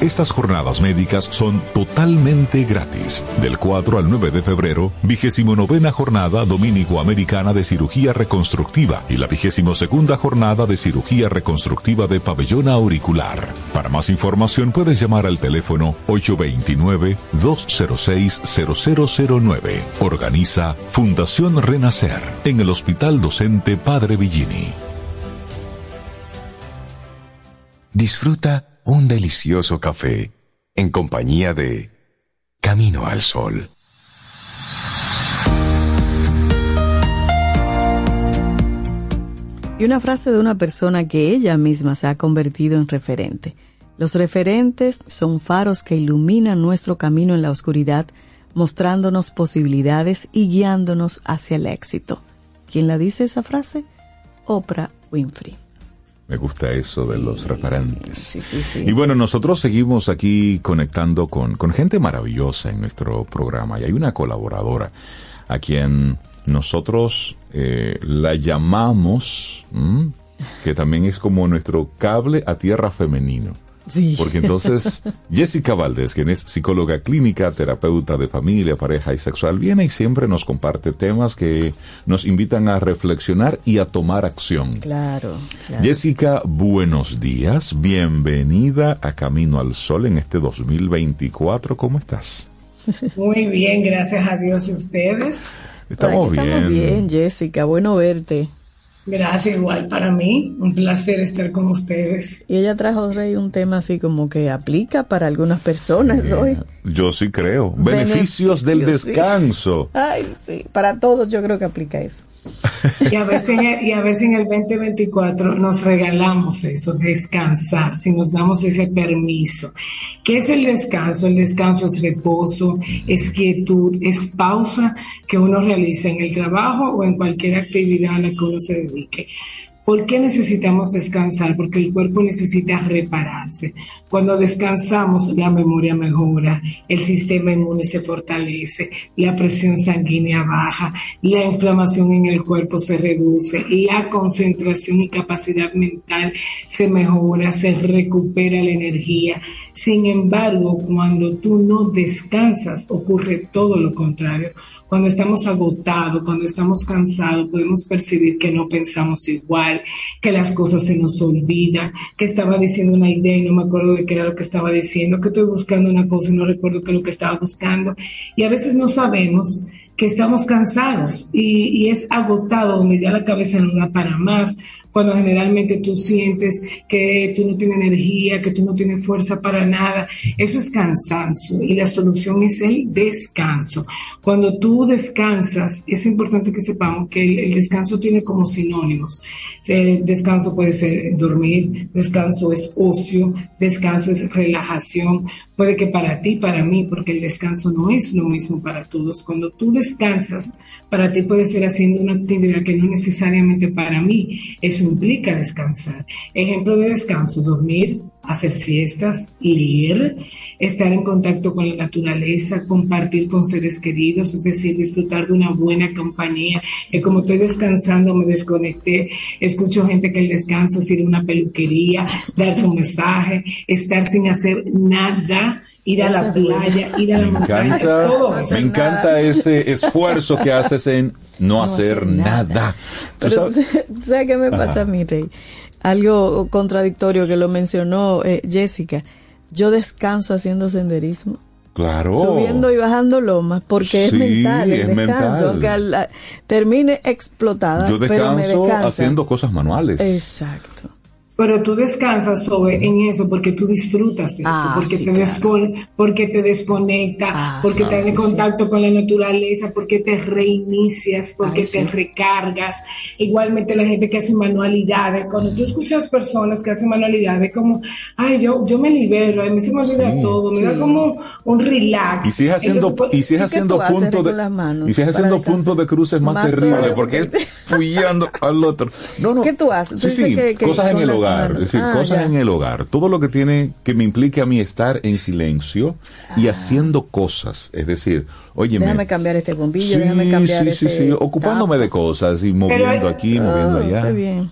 Estas jornadas médicas son totalmente gratis. Del 4 al 9 de febrero, 29 jornada dominico-americana de cirugía reconstructiva y la 22 jornada de cirugía reconstructiva de pabellón auricular. Para más información puedes llamar al teléfono 829-206-0009. Organiza Fundación Renacer en el Hospital Docente Padre Villini. Disfruta un delicioso café en compañía de Camino al Sol. Y una frase de una persona que ella misma se ha convertido en referente. Los referentes son faros que iluminan nuestro camino en la oscuridad, mostrándonos posibilidades y guiándonos hacia el éxito. ¿Quién la dice esa frase? Oprah Winfrey. Me gusta eso de los referentes. Sí, sí, sí. Y bueno, nosotros seguimos aquí conectando con, con gente maravillosa en nuestro programa y hay una colaboradora a quien nosotros eh, la llamamos, ¿m? que también es como nuestro cable a tierra femenino. Sí. Porque entonces *laughs* Jessica Valdés, quien es psicóloga clínica, terapeuta de familia, pareja y sexual, viene y siempre nos comparte temas que nos invitan a reflexionar y a tomar acción. Claro, claro. Jessica, buenos días, bienvenida a Camino al Sol en este 2024, ¿cómo estás? Muy bien, gracias a Dios y ustedes. Estamos Por aquí bien. Estamos bien, Jessica. Bueno verte. Gracias igual para mí, un placer estar con ustedes. Y ella trajo, Rey, un tema así como que aplica para algunas personas hoy. Yo sí creo. Beneficios, del sí. descanso. Ay, sí, para todos yo creo que aplica eso. Y a ver si en el, y a ver si en el 2024 nos regalamos eso, descansar, si nos damos ese permiso. ¿Qué es el descanso? El descanso es reposo, es quietud, es pausa que uno realiza en el trabajo o en cualquier actividad a la que uno se dedique. ¿Por qué necesitamos descansar? Porque el cuerpo necesita repararse. Cuando descansamos, la memoria mejora, el sistema inmune se fortalece, la presión sanguínea baja, la inflamación en el cuerpo se reduce, la concentración y capacidad mental se mejora, se recupera la energía. Sin embargo, cuando tú no descansas, ocurre todo lo contrario. Cuando estamos agotados, cuando estamos cansados, podemos percibir que no pensamos igual, que las cosas se nos olvidan, que estaba diciendo una idea y no me acuerdo de qué era lo que estaba diciendo, que estoy buscando una cosa y no recuerdo qué es lo que estaba buscando. Y a veces no sabemos que estamos cansados y, es agotado, donde ya la cabeza no da para más, cuando generalmente tú sientes que tú no tienes energía, que tú no tienes fuerza para nada. Eso es cansancio y la solución es el descanso. Cuando tú descansas, es importante que sepamos que el, descanso tiene como sinónimos. El descanso puede ser dormir, descanso es ocio, descanso es relajación. Puede que para ti, para mí, porque el descanso no es lo mismo para todos. Cuando tú descansas, para ti puede ser haciendo una actividad que no necesariamente para mí. Implica descansar. Ejemplo de descanso, dormir, hacer siestas, leer, estar en contacto con la naturaleza, compartir con seres queridos, es decir, disfrutar de una buena compañía. Es como estoy descansando, me desconecté, escucho gente que el descanso es ir a una peluquería, darse un mensaje, estar sin hacer nada, ir a la playa, ir a la Me montaña, encanta, todo eso. me encanta ese esfuerzo que haces en no, hacer, nada. Pero, sabes- *laughs* ¿sabes qué me pasa Ajá. a mí, Rey? Algo contradictorio que lo mencionó eh, Jessica. Yo descanso haciendo senderismo. Claro. Subiendo y bajando lomas, porque. Sí, es mental el es descanso, mental. al- a- termine explotada, Yo pero me descanso haciendo cosas manuales. Exacto. Pero tú descansas sobre en eso porque tú disfrutas eso, Ah, porque, sí, te claro. descon- porque te desconecta, Ah, porque sí, estás sí, en sí. contacto con la naturaleza, porque te reinicias, porque Ay, te sí. recargas. Igualmente la gente que hace manualidades, cuando tú escuchas personas que hacen manualidades, como, ay, yo, yo me libero, a mí se me olvida Sí, todo, me da sí. como un relax. Y si es haciendo, Entonces, pues, y si es ¿y qué haciendo punto de, manos y si es haciendo punto de cruz es más, Más terrible, porque es *laughs* fullando al otro. No, no. ¿Qué tú haces? Tú Sí, sí, que- que cosas en el las hogar, es decir, Ah, cosas ya. en el hogar. Todo lo que tiene, que me implique a mí estar en silencio y haciendo cosas. Es decir, oye, Déjame cambiar este bombillo, sí, déjame cambiar sí, sí, este sí, ocupándome tapa. de cosas y moviendo hay- aquí, moviendo Ah, allá. qué bien.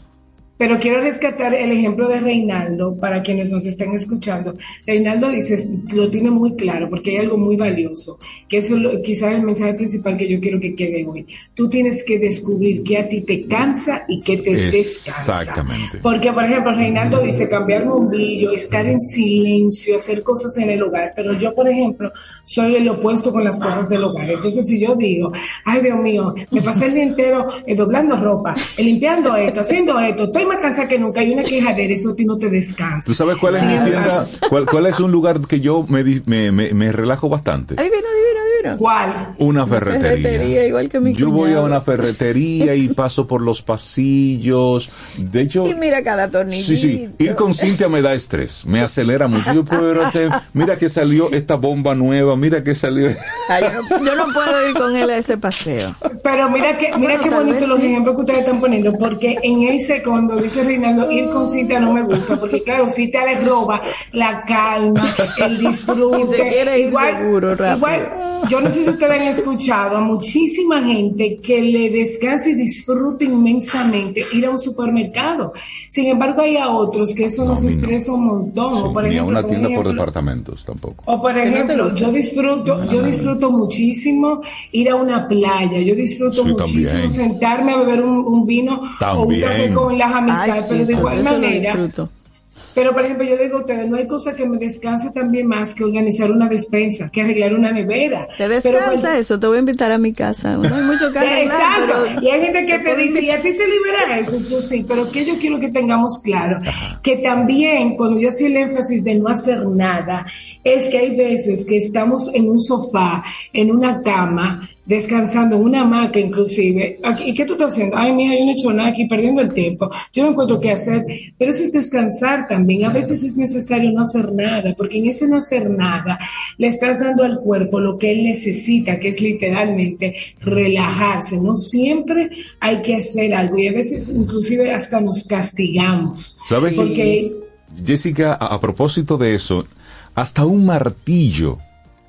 Pero quiero rescatar el ejemplo de Reinaldo para quienes nos estén escuchando. Reinaldo dice, lo tiene muy claro porque hay algo muy valioso, que es quizás el mensaje principal que yo quiero que quede hoy. Tú tienes que descubrir qué a ti te cansa y qué te descansa. Exactamente. Porque, por ejemplo, Reinaldo dice cambiar bombillo, estar en silencio, hacer cosas en el hogar. Pero yo, por ejemplo, soy el opuesto con las cosas del hogar. Entonces, si yo digo, ay Dios mío, me pasé el día entero eh, doblando ropa, eh, limpiando esto, haciendo esto, estoy más cansada que nunca, hay una quejadera, eso a ti no te descansa. ¿Tú sabes cuál es mi tienda? ¿Cuál, cuál es un lugar que yo me, me, me, me relajo bastante? Adivina, adivina, ¿Cuál? Una ferretería. ferretería, igual que mi Yo voy a una ferretería y paso por los pasillos. De hecho, Y mira cada tornillito. sí, sí, ir con Cintia me da estrés, me acelera mucho. Yo, pero te- mira que salió esta bomba nueva, mira que salió. Ay, yo, no, yo no puedo ir con él a ese paseo. Pero mira que, mira Bueno, qué bonito los sí. ejemplos que ustedes están poniendo, porque en ese, cuando dice Reinaldo, ir con Cintia no me gusta, porque claro, Cintia le roba la calma, el disfrute. *laughs* Y se quiere ir seguro, rápido. igual, yo no sé si ustedes han escuchado a muchísima gente que le descansa y disfruta inmensamente ir a un supermercado. Sin embargo, hay a otros que eso No, nos a no. estresa un montón. Sí, o por ni a ejemplo, una un tienda por ejemplo- departamentos tampoco. o por ¿Que no te ejemplo, yo disfruto, yo disfruto muchísimo ir a una playa, yo disfruto Sí, muchísimo también. sentarme a beber un, un vino o un café También. con las Ay, amistades, sí, pero de igual manera. Pero por ejemplo, yo le digo a ustedes, no hay cosa que me descanse también más que organizar una despensa, que arreglar una nevera. ¿Te Pero descansa cuando- eso? Te voy a invitar a mi casa. No hay mucho que arreglar, Exacto. pero- Y hay gente que te dice, ¿y a ti te libera eso? Y Tú sí, pero que yo quiero que tengamos claro que también, cuando yo hacía el énfasis de no hacer nada, es que hay veces que estamos en un sofá, en una cama, descansando en una hamaca inclusive. ¿Y qué tú estás haciendo? Ay, mira, yo no he hecho nada aquí, perdiendo el tiempo. Yo no encuentro qué hacer. Pero eso es descansar también. A veces es necesario no hacer nada, porque en ese no hacer nada le estás dando al cuerpo lo que él necesita, que es literalmente relajarse. No siempre hay que hacer algo y a veces inclusive hasta nos castigamos. ¿Sabes? Porque Jessica, a, a propósito de eso, hasta un martillo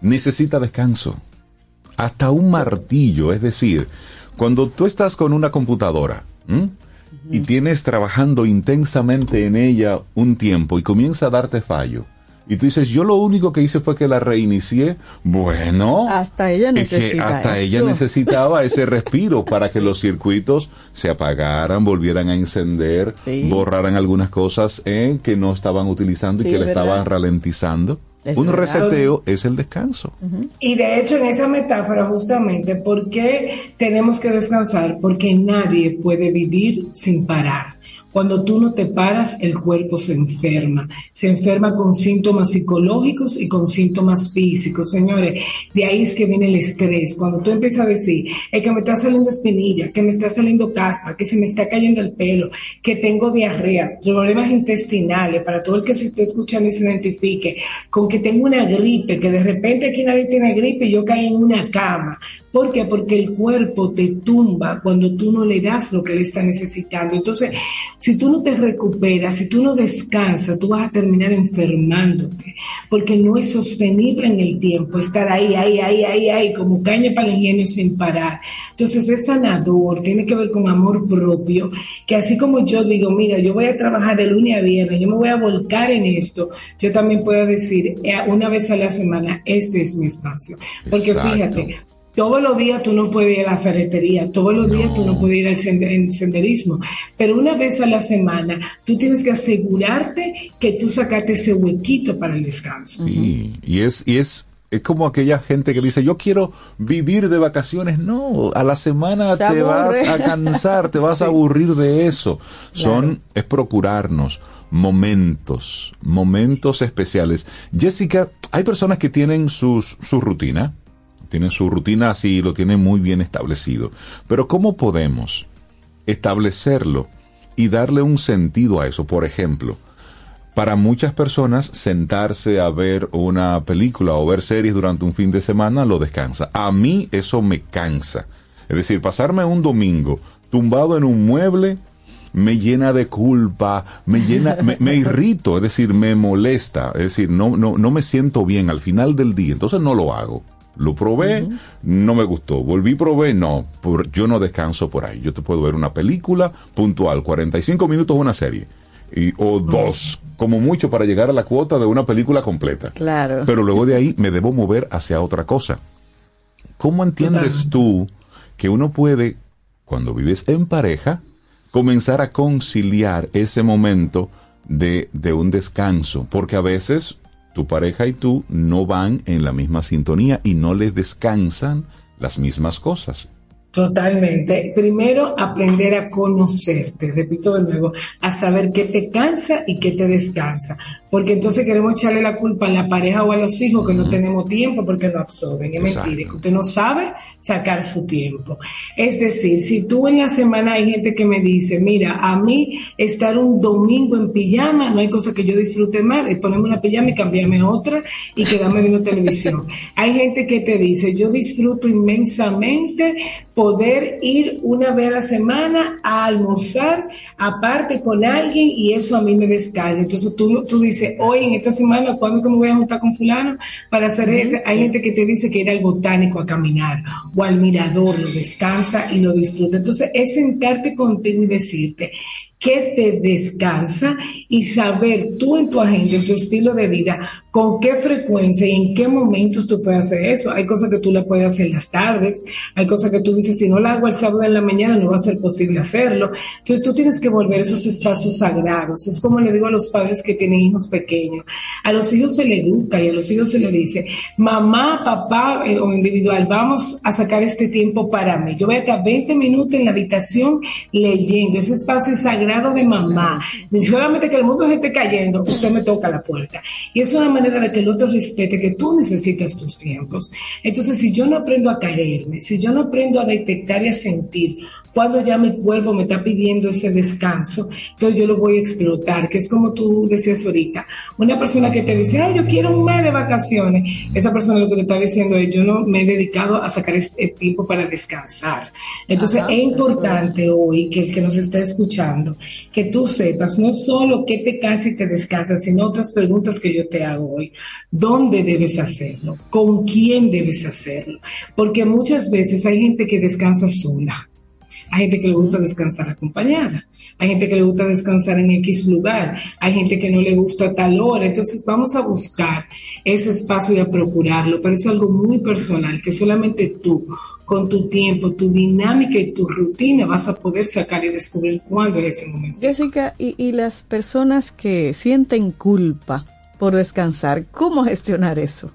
necesita descanso. Hasta un martillo, es decir, cuando tú estás con una computadora ¿m? y tienes trabajando intensamente en ella un tiempo y comienza a darte fallo, y tú dices, yo lo único que hice fue que la reinicié, bueno, Hasta ella es que necesita hasta eso. ella necesitaba *laughs* ese respiro para que los circuitos se apagaran, volvieran a encender, Sí. borraran algunas cosas eh, que no estaban utilizando y que le verdad. estaban ralentizando. Es Un verdad. reseteo es el descanso. Y de hecho, en esa metáfora, justamente, ¿por qué tenemos que descansar? Porque nadie puede vivir sin parar. Cuando tú no te paras, el cuerpo se enferma. Se enferma con síntomas psicológicos y con síntomas físicos, señores. De ahí es que viene el estrés. Cuando tú empiezas a decir, es que me está saliendo espinilla, que me está saliendo caspa, que se me está cayendo el pelo, que tengo diarrea, problemas intestinales, para todo el que se esté escuchando y se identifique, con que tengo una gripe, que de repente aquí nadie tiene gripe y yo caí en una cama. ¿Por qué? Porque el cuerpo te tumba cuando tú no le das lo que le está necesitando. Entonces, si tú no te recuperas, si tú no descansas, tú vas a terminar enfermándote, porque no es sostenible en el tiempo estar ahí, ahí, ahí, ahí, ahí, como caña para el ingenio sin parar. Entonces, es sanador, tiene que ver con amor propio, que así como yo digo, mira, yo voy a trabajar de lunes a viernes, yo me voy a volcar en esto, yo también puedo decir eh, una vez a la semana, este es mi espacio. Porque Exacto. fíjate, todos los días tú no puedes ir a la ferretería, todos los días tú no puedes ir al sende- en senderismo, pero una vez a la semana tú tienes que asegurarte que tú sacaste ese huequito para el descanso. Sí, y es, y es, es como aquella gente que dice, yo quiero vivir de vacaciones. No, a la semana Se te vas a cansar, te vas *laughs* a aburrir de eso. Son, es procurarnos momentos, momentos especiales. Jessica, hay personas que tienen sus, su rutina, tienen su rutina así, lo tienen muy bien establecido. Pero ¿cómo podemos establecerlo y darle un sentido a eso? Por ejemplo, para muchas personas sentarse a ver una película o ver series durante un fin de semana lo descansa. A mí eso me cansa. Es decir, pasarme un domingo tumbado en un mueble me llena de culpa, me llena, me, me irrito, es decir, me molesta, es decir, no, no, no me siento bien al final del día, entonces no lo hago. Lo probé, no me gustó. Volví, probé, no. Por, yo no descanso por ahí. Yo te puedo ver una película puntual, 45 minutos una serie. Y, o dos, como mucho para llegar a la cuota de una película completa. Claro. Pero luego de ahí me debo mover hacia otra cosa. ¿Cómo entiendes tú que uno puede, cuando vives en pareja, comenzar a conciliar ese momento de, de un descanso? Porque a veces tu pareja y tú no van en la misma sintonía y no les descansan las mismas cosas. Totalmente. Primero, aprender a conocerte, repito de nuevo, a saber qué te cansa y qué te descansa. Porque entonces queremos echarle la culpa a la pareja o a los hijos que no tenemos tiempo porque no absorben. Es Exacto. mentira, que usted no sabe sacar su tiempo. Es decir, si tú en la semana hay gente que me dice, mira, a mí estar un domingo en pijama, no hay cosa que yo disfrute más, es ponerme una pijama y cambiarme otra y quedarme viendo televisión. *laughs* Hay gente que te dice, yo disfruto inmensamente poder ir una vez a la semana a almorzar aparte con alguien y eso a mí me descarga. Entonces tú, tú dices, hoy en esta semana, ¿cuándo que me voy a juntar con fulano para hacer eso? Hay gente que te dice que ir al botánico a caminar o al mirador, lo descansa y lo disfruta. Entonces es sentarte contigo y decirte, qué te descansa y saber tú en tu agenda, en tu estilo de vida, con qué frecuencia y en qué momentos tú puedes hacer eso. Hay cosas que tú la puedes hacer las tardes, hay cosas que tú dices, si no la hago el sábado en la mañana no va a ser posible hacerlo. Entonces tú tienes que volver esos espacios sagrados. Es como le digo a los padres que tienen hijos pequeños. A los hijos se le educa y a los hijos se le dice, mamá, papá eh, o individual, vamos a sacar este tiempo para mí. Yo voy a estar 20 minutos en la habitación leyendo. Ese espacio es sagrado de mamá. Ni solamente que el mundo se esté cayendo, usted me toca la puerta. Y es una manera de que el otro respete que tú necesitas tus tiempos. Entonces, si yo no aprendo a caerme, si yo no aprendo a detectar y a sentir cuando ya mi cuerpo me está pidiendo ese descanso, entonces yo lo voy a explotar, que es como tú decías ahorita. Una persona que te dice, ay, yo quiero un mes de vacaciones, esa persona lo que te está diciendo es, yo no me he dedicado a sacar este- el tiempo para descansar. Entonces, Ajá, es importante hoy que el que nos está escuchando, que tú sepas no solo qué te cansa y te descansa, sino otras preguntas que yo te hago hoy. ¿Dónde debes hacerlo? ¿Con quién debes hacerlo? Porque muchas veces hay gente que descansa sola. Hay gente que le gusta descansar acompañada. Hay gente que le gusta descansar en X lugar. Hay gente que no le gusta tal hora. Entonces vamos a buscar ese espacio y a procurarlo. Pero es algo muy personal que solamente tú, con tu tiempo, tu dinámica y tu rutina, vas a poder sacar y descubrir cuándo es ese momento. Jessica, y, y las personas que sienten culpa por descansar, ¿cómo gestionar eso?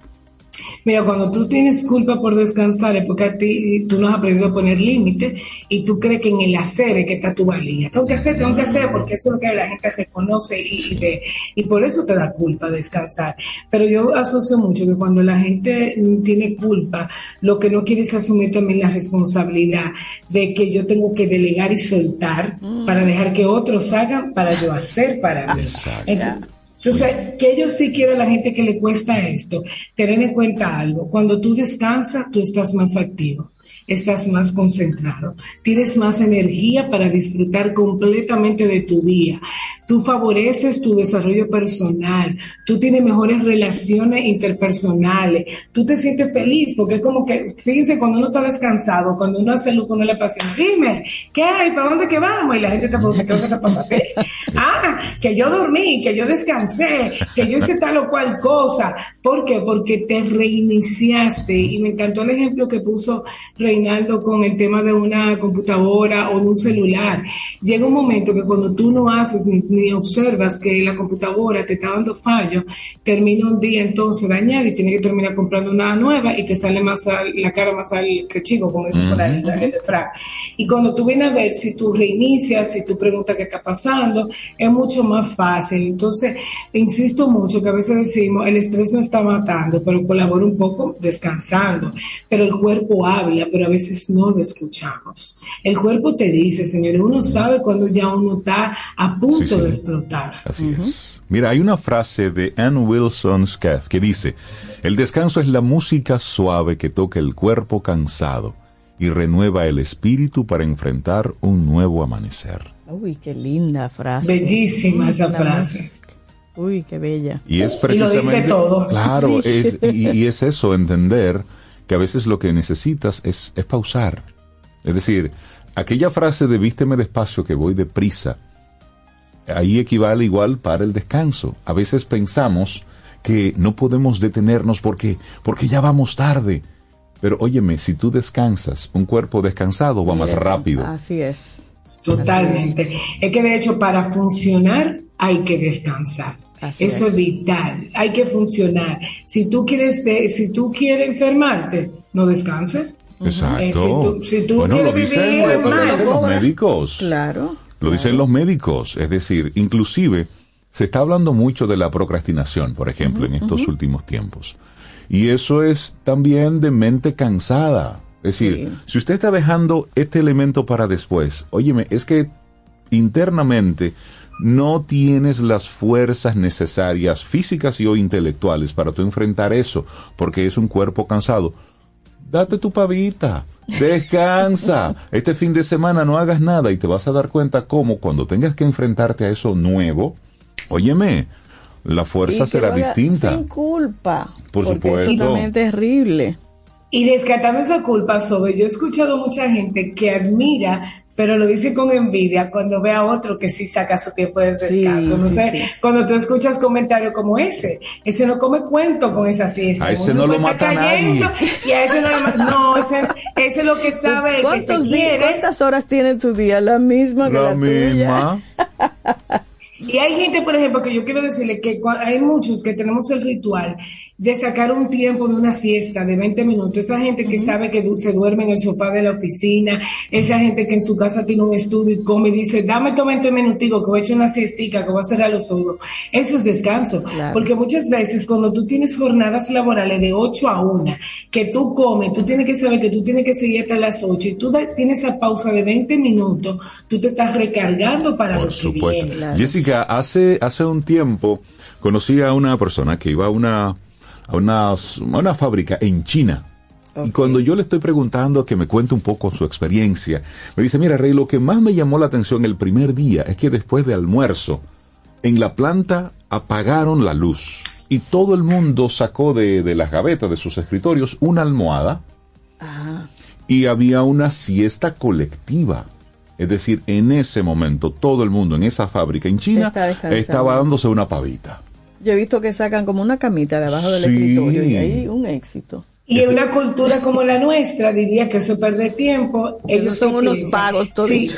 Mira, cuando tú tienes culpa por descansar es porque a ti tú no has aprendido a poner límites y tú crees que en el hacer es que está tu valía. Tengo que hacer, tengo que hacer, porque eso es lo que la gente reconoce y, y ve. Y por eso te da culpa descansar. Pero yo asocio mucho que cuando la gente mm, tiene culpa, lo que no quiere es asumir también la responsabilidad de que yo tengo que delegar y soltar para dejar que otros hagan para yo hacer para mí. Exacto. Entonces, entonces, que yo sí quiero a la gente que le cuesta esto, tener en cuenta algo. Cuando tú descansas, tú estás más activo, estás más concentrado, tienes más energía para disfrutar completamente de tu día. Tú favoreces tu desarrollo personal, tú tienes mejores relaciones interpersonales, tú te sientes feliz, porque es como que, fíjense, cuando uno está descansado, cuando uno hace lo que uno le apasiona, dime, ¿qué hay? ¿Para dónde que vamos? Y la gente te pregunta, ¿qué es lo que te pasa a ti? *laughs* Ah, que yo dormí, que yo descansé, que yo hice tal o cual cosa. ¿Por qué? Porque te reiniciaste. Y me encantó el ejemplo que puso Reinaldo con el tema de una computadora o de un celular. Llega un momento que cuando tú no haces ni, ni observas que la computadora te está dando fallo, termina un día entonces dañada y tienes que terminar comprando una nueva y te sale más al- la cara más al que chico, como dice por ahí, el. Y cuando tú vienes a ver si tú reinicias, si tú preguntas qué está pasando, es mucho más fácil. Entonces, insisto mucho que a veces decimos, el estrés no está matando, pero colabora un poco descansando. Pero el cuerpo habla, pero a veces no lo escuchamos. El cuerpo te dice, señores, uno sabe cuando ya uno está a punto Sí, sí. de explotar. Así es. Mira, hay una frase de Ann Wilson Scaff que dice, el descanso es la música suave que toca el cuerpo cansado y renueva el espíritu para enfrentar un nuevo amanecer. Uy, qué linda frase. Bellísima esa frase. música. Uy, qué bella. Y es Y lo dice precisamente... todo. Claro, Sí. es, y, y es eso, entender que a veces lo que necesitas es, es pausar. Es decir, aquella frase de vísteme despacio que voy deprisa, ahí equivale igual para el descanso. A veces pensamos que no podemos detenernos porque, porque ya vamos tarde. Pero óyeme, si tú descansas, un cuerpo descansado va más rápido. Así es. Totalmente. Es. que de hecho para funcionar hay que descansar. Así Eso es. es. vital. Hay que funcionar. Si tú quieres, de- si tú quieres enfermarte, no descanses. Exacto. Eh, si tú- si tú bueno, lo quieres dicen, vivir lo mal, dicen los médicos. Claro. Lo dicen los médicos, es decir, inclusive se está hablando mucho de la procrastinación, por ejemplo, en estos últimos tiempos. Y eso es también de mente cansada. Es decir, si usted está dejando este elemento para después, óyeme, es que internamente no tienes las fuerzas necesarias físicas y o intelectuales para tú enfrentar eso, porque es un cuerpo cansado. Date tu pavita, descansa. Este fin de semana no hagas nada y te vas a dar cuenta cómo cuando tengas que enfrentarte a eso nuevo, óyeme, la fuerza será distinta. Sin culpa. Por porque supuesto. También terrible. Y rescatando esa culpa, Sobe, yo he escuchado mucha gente que admira, pero lo dice con envidia cuando ve a otro que sí saca su tiempo de Sí, descanso. no sí, sé, sí. cuando tú escuchas comentarios como ese, ese no come cuento con esa siesta. A ese Uno no lo mata cayendo nadie. Y a ese no lo mata. No, ese, ese es lo que sabe, el que ¿Cuántos se días, quiere. ¿Cuántas horas tiene tu día? La misma que la, La misma. tuya. *laughs* Y hay gente, por ejemplo, que yo quiero decirle que hay muchos que tenemos el ritual de sacar un tiempo de una siesta de 20 minutos. Esa gente que sabe que se duerme en el sofá de la oficina, esa gente que en su casa tiene un estudio y come y dice, dame estos 20 minuticos que voy a echar una siestica, que voy a cerrar los ojos. Eso es descanso. Claro. Porque muchas veces cuando tú tienes jornadas laborales de 8 a 1, que tú comes, tú tienes que saber que tú tienes que seguir hasta las 8 y tú tienes esa pausa de 20 minutos, tú te estás recargando para Por lo que supuesto. viene. Claro. Jessica, hace, hace un tiempo conocí a una persona que iba a una, a una, a una fábrica en China. Y cuando yo le estoy preguntando que me cuente un poco su experiencia, me dice, mira, Rey, lo que más me llamó la atención el primer día es que después de almuerzo, en la planta apagaron la luz y todo el mundo sacó de, de las gavetas de sus escritorios una almohada Ah, y había una siesta colectiva. Es decir, en ese momento todo el mundo en esa fábrica en China estaba dándose una pavita. Yo he visto que sacan como una camita debajo del Sí. escritorio y ahí un éxito. Y en una cultura como la nuestra, diría que eso es perder tiempo. Ellos son ¿qué unos piensan? vagos todos. Sí.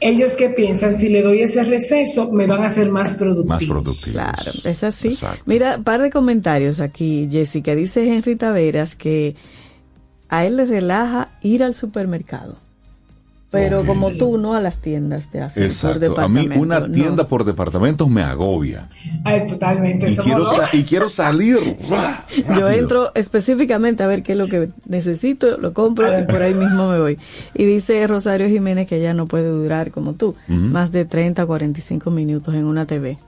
Ellos que piensan, si le doy ese receso, me van a hacer más productivos. Más productivos. Claro, es así. Exacto. Mira, par de comentarios aquí, Jessica. Dice Henry Taveras que a él le relaja ir al supermercado. Pero como tú, no a las tiendas de hacer por Exacto. A mí departamento. una no. tienda por departamentos me agobia. Ay, totalmente. Y quiero, y quiero salir. *laughs* Yo entro específicamente a ver qué es lo que necesito, lo compro y por ahí mismo me voy. Y dice Rosario Jiménez que ella no puede durar como tú, más de 30 a 45 minutos en una TV.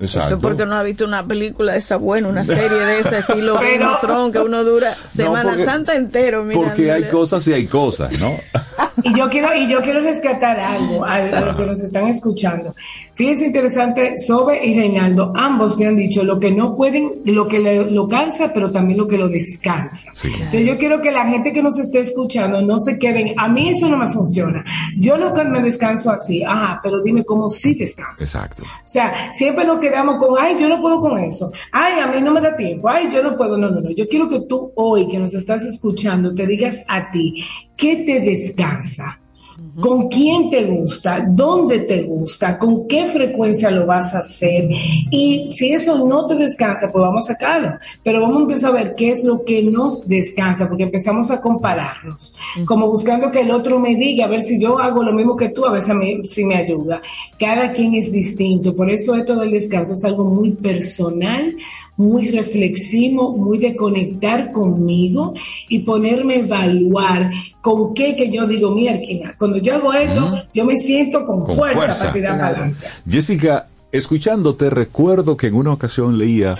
Eso Exacto. es porque no ha visto una película de esa buena, una serie de ese estilo *laughs* Game Pero- of Thrones que uno dura Semana porque- Santa entero mirando. Porque hay cosas y hay cosas, ¿no? *laughs* Y yo quiero, y yo quiero rescatar algo a, los que nos están escuchando. Fíjense interesante, Sobe y Reinaldo, ambos me han dicho lo que no pueden, lo que le- lo cansa, pero también lo que lo descansa. Sí. Entonces yo quiero que la gente que nos esté escuchando no se queden, a mí eso no me funciona. Yo no me descanso así, ajá, pero dime cómo sí descansas. Exacto. O sea, siempre nos quedamos con, ay, yo no puedo con eso, ay, a mí no me da tiempo, ay, yo no puedo, no, no, no. Yo quiero que tú hoy que nos estás escuchando te digas a ti, ¿qué te descansa? ¿Con quién te gusta? ¿Dónde te gusta? ¿Con qué frecuencia lo vas a hacer? Y si eso no te descansa, pues vamos a sacarlo. Pero vamos a empezar a ver qué es lo que nos descansa, porque empezamos a compararnos, como buscando que el otro me diga, a ver si yo hago lo mismo que tú, a ver si, si me ayuda. Cada quien es distinto, por eso esto del descanso es algo muy personal, muy reflexivo, muy de conectar conmigo y ponerme a evaluar con qué que yo digo, mira, cuando yo hago esto, yo me siento con, Con fuerza, fuerza. para tirar Claro. adelante. Jessica, escuchándote, recuerdo que en una ocasión leía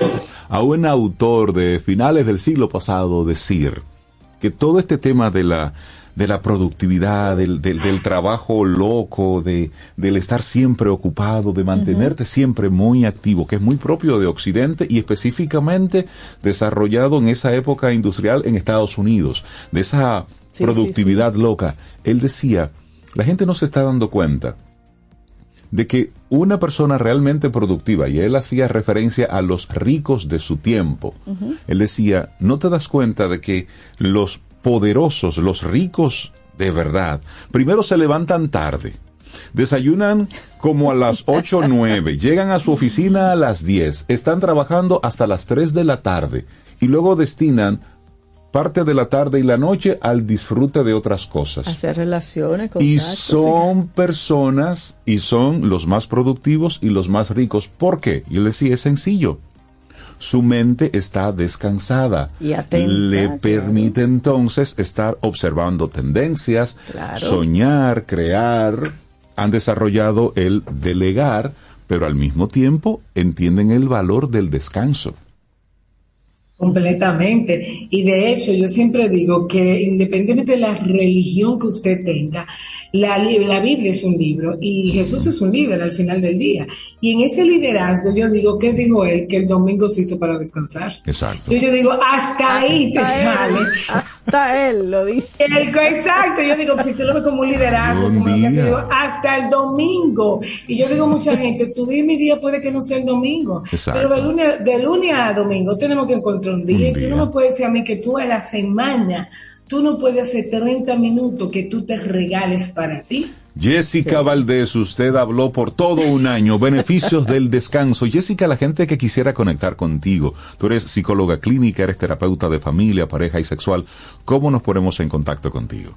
a un autor de finales del siglo pasado decir que todo este tema de la, de la productividad, del, del, del trabajo loco, de, del estar siempre ocupado, de mantenerte siempre muy activo, que es muy propio de Occidente y específicamente desarrollado en esa época industrial en Estados Unidos, de esa Sí, productividad loca. Él decía, la gente no se está dando cuenta de que una persona realmente productiva, y él hacía referencia a los ricos de su tiempo, él decía, no te das cuenta de que los poderosos, los ricos de verdad, primero se levantan tarde, desayunan como a las 8 o 9, llegan a su oficina a las 10, están trabajando hasta las 3 de la tarde y luego destinan parte de la tarde y la noche al disfrute de otras cosas. Hacer relaciones, Y son personas y son los más productivos y los más ricos. ¿Por qué? Yo le decía, es sencillo. Su mente está descansada. Y atenta, le claro. permite entonces estar observando tendencias, Claro. soñar, crear. Han desarrollado el delegar, pero al mismo tiempo entienden el valor del descanso. Completamente. Y de hecho, yo siempre digo que independientemente de la religión que usted tenga, la, la Biblia es un libro y Jesús es un líder al final del día. Y en ese liderazgo yo digo, ¿qué dijo él? Que el domingo se hizo para descansar. Exacto. Yo, yo digo, hasta ahí te Hasta sale. él, hasta él lo dice. El- exacto, yo digo, si tú lo ves como un liderazgo, como lo que hace, digo, hasta el domingo. Y yo digo mucha gente, tu día y mi día puede que no sea el domingo, Exacto. pero de lunes, de lunes a domingo tenemos que encontrar un día. Un y tú no me puedes decir a mí que tú a la semana, tú no puedes hacer 30 minutos que tú te regales para ti. Jessica Valdés, usted habló por todo un año, beneficios del descanso. Jessica, la gente que quisiera conectar contigo, tú eres psicóloga clínica, eres terapeuta de familia, pareja y sexual, ¿cómo nos ponemos en contacto contigo?